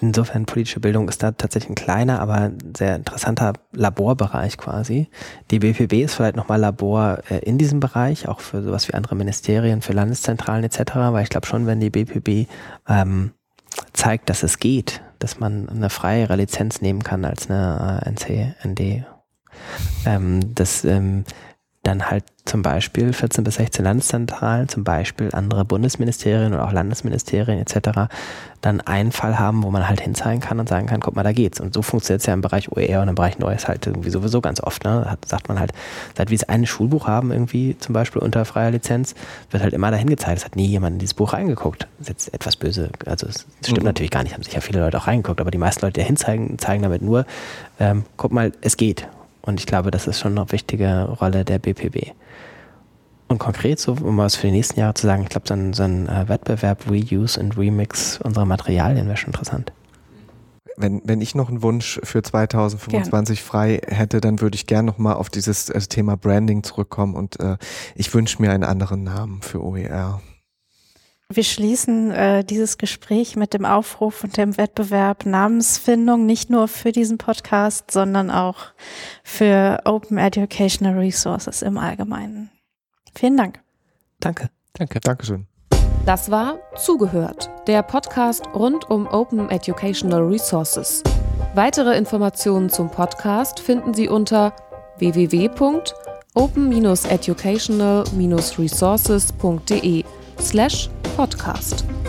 Insofern politische Bildung ist da tatsächlich ein kleiner, aber sehr interessanter Laborbereich quasi. Die BPB ist vielleicht nochmal Labor äh, in diesem Bereich, auch für sowas wie andere Ministerien, für Landeszentralen etc., weil ich glaube schon, wenn die BPB ähm, zeigt, dass es geht, dass man eine freiere Lizenz nehmen kann als eine äh, NC, ND, ähm, das ähm, dann halt zum Beispiel 14 bis 16 Landeszentralen, zum Beispiel andere Bundesministerien oder auch Landesministerien etc. dann einen Fall haben, wo man halt hinzeigen kann und sagen kann, guck mal, da geht's. Und so funktioniert es ja im Bereich OER und im Bereich Neues halt irgendwie sowieso ganz oft. Ne? Da sagt man halt, seit wir es ein Schulbuch haben, irgendwie zum Beispiel unter freier Lizenz, wird halt immer dahin gezeigt. Es hat nie jemand in dieses Buch reingeguckt. Das ist jetzt etwas böse. Also es stimmt mhm. natürlich gar nicht, haben sicher viele Leute auch reingeguckt, aber die meisten Leute, die hinzeigen, zeigen damit nur, ähm, guck mal, es geht. Und ich glaube, das ist schon eine wichtige Rolle der BPB. Und konkret, so um was für die nächsten Jahre zu sagen, ich glaube, so ein, so ein äh, Wettbewerb Reuse und Remix unserer Materialien wäre schon interessant. Wenn, wenn ich noch einen Wunsch für 2025 Gern. frei hätte, dann würde ich gerne nochmal auf dieses äh, Thema Branding zurückkommen und äh, ich wünsche mir einen anderen Namen für OER. Wir schließen äh, dieses Gespräch mit dem Aufruf und dem Wettbewerb Namensfindung nicht nur für diesen Podcast, sondern auch für Open Educational Resources im Allgemeinen. Vielen Dank. Danke. Danke. Dankeschön. Das war Zugehört, der Podcast rund um Open Educational Resources. Weitere Informationen zum Podcast finden Sie unter www.open-educational-resources.de slash podcast.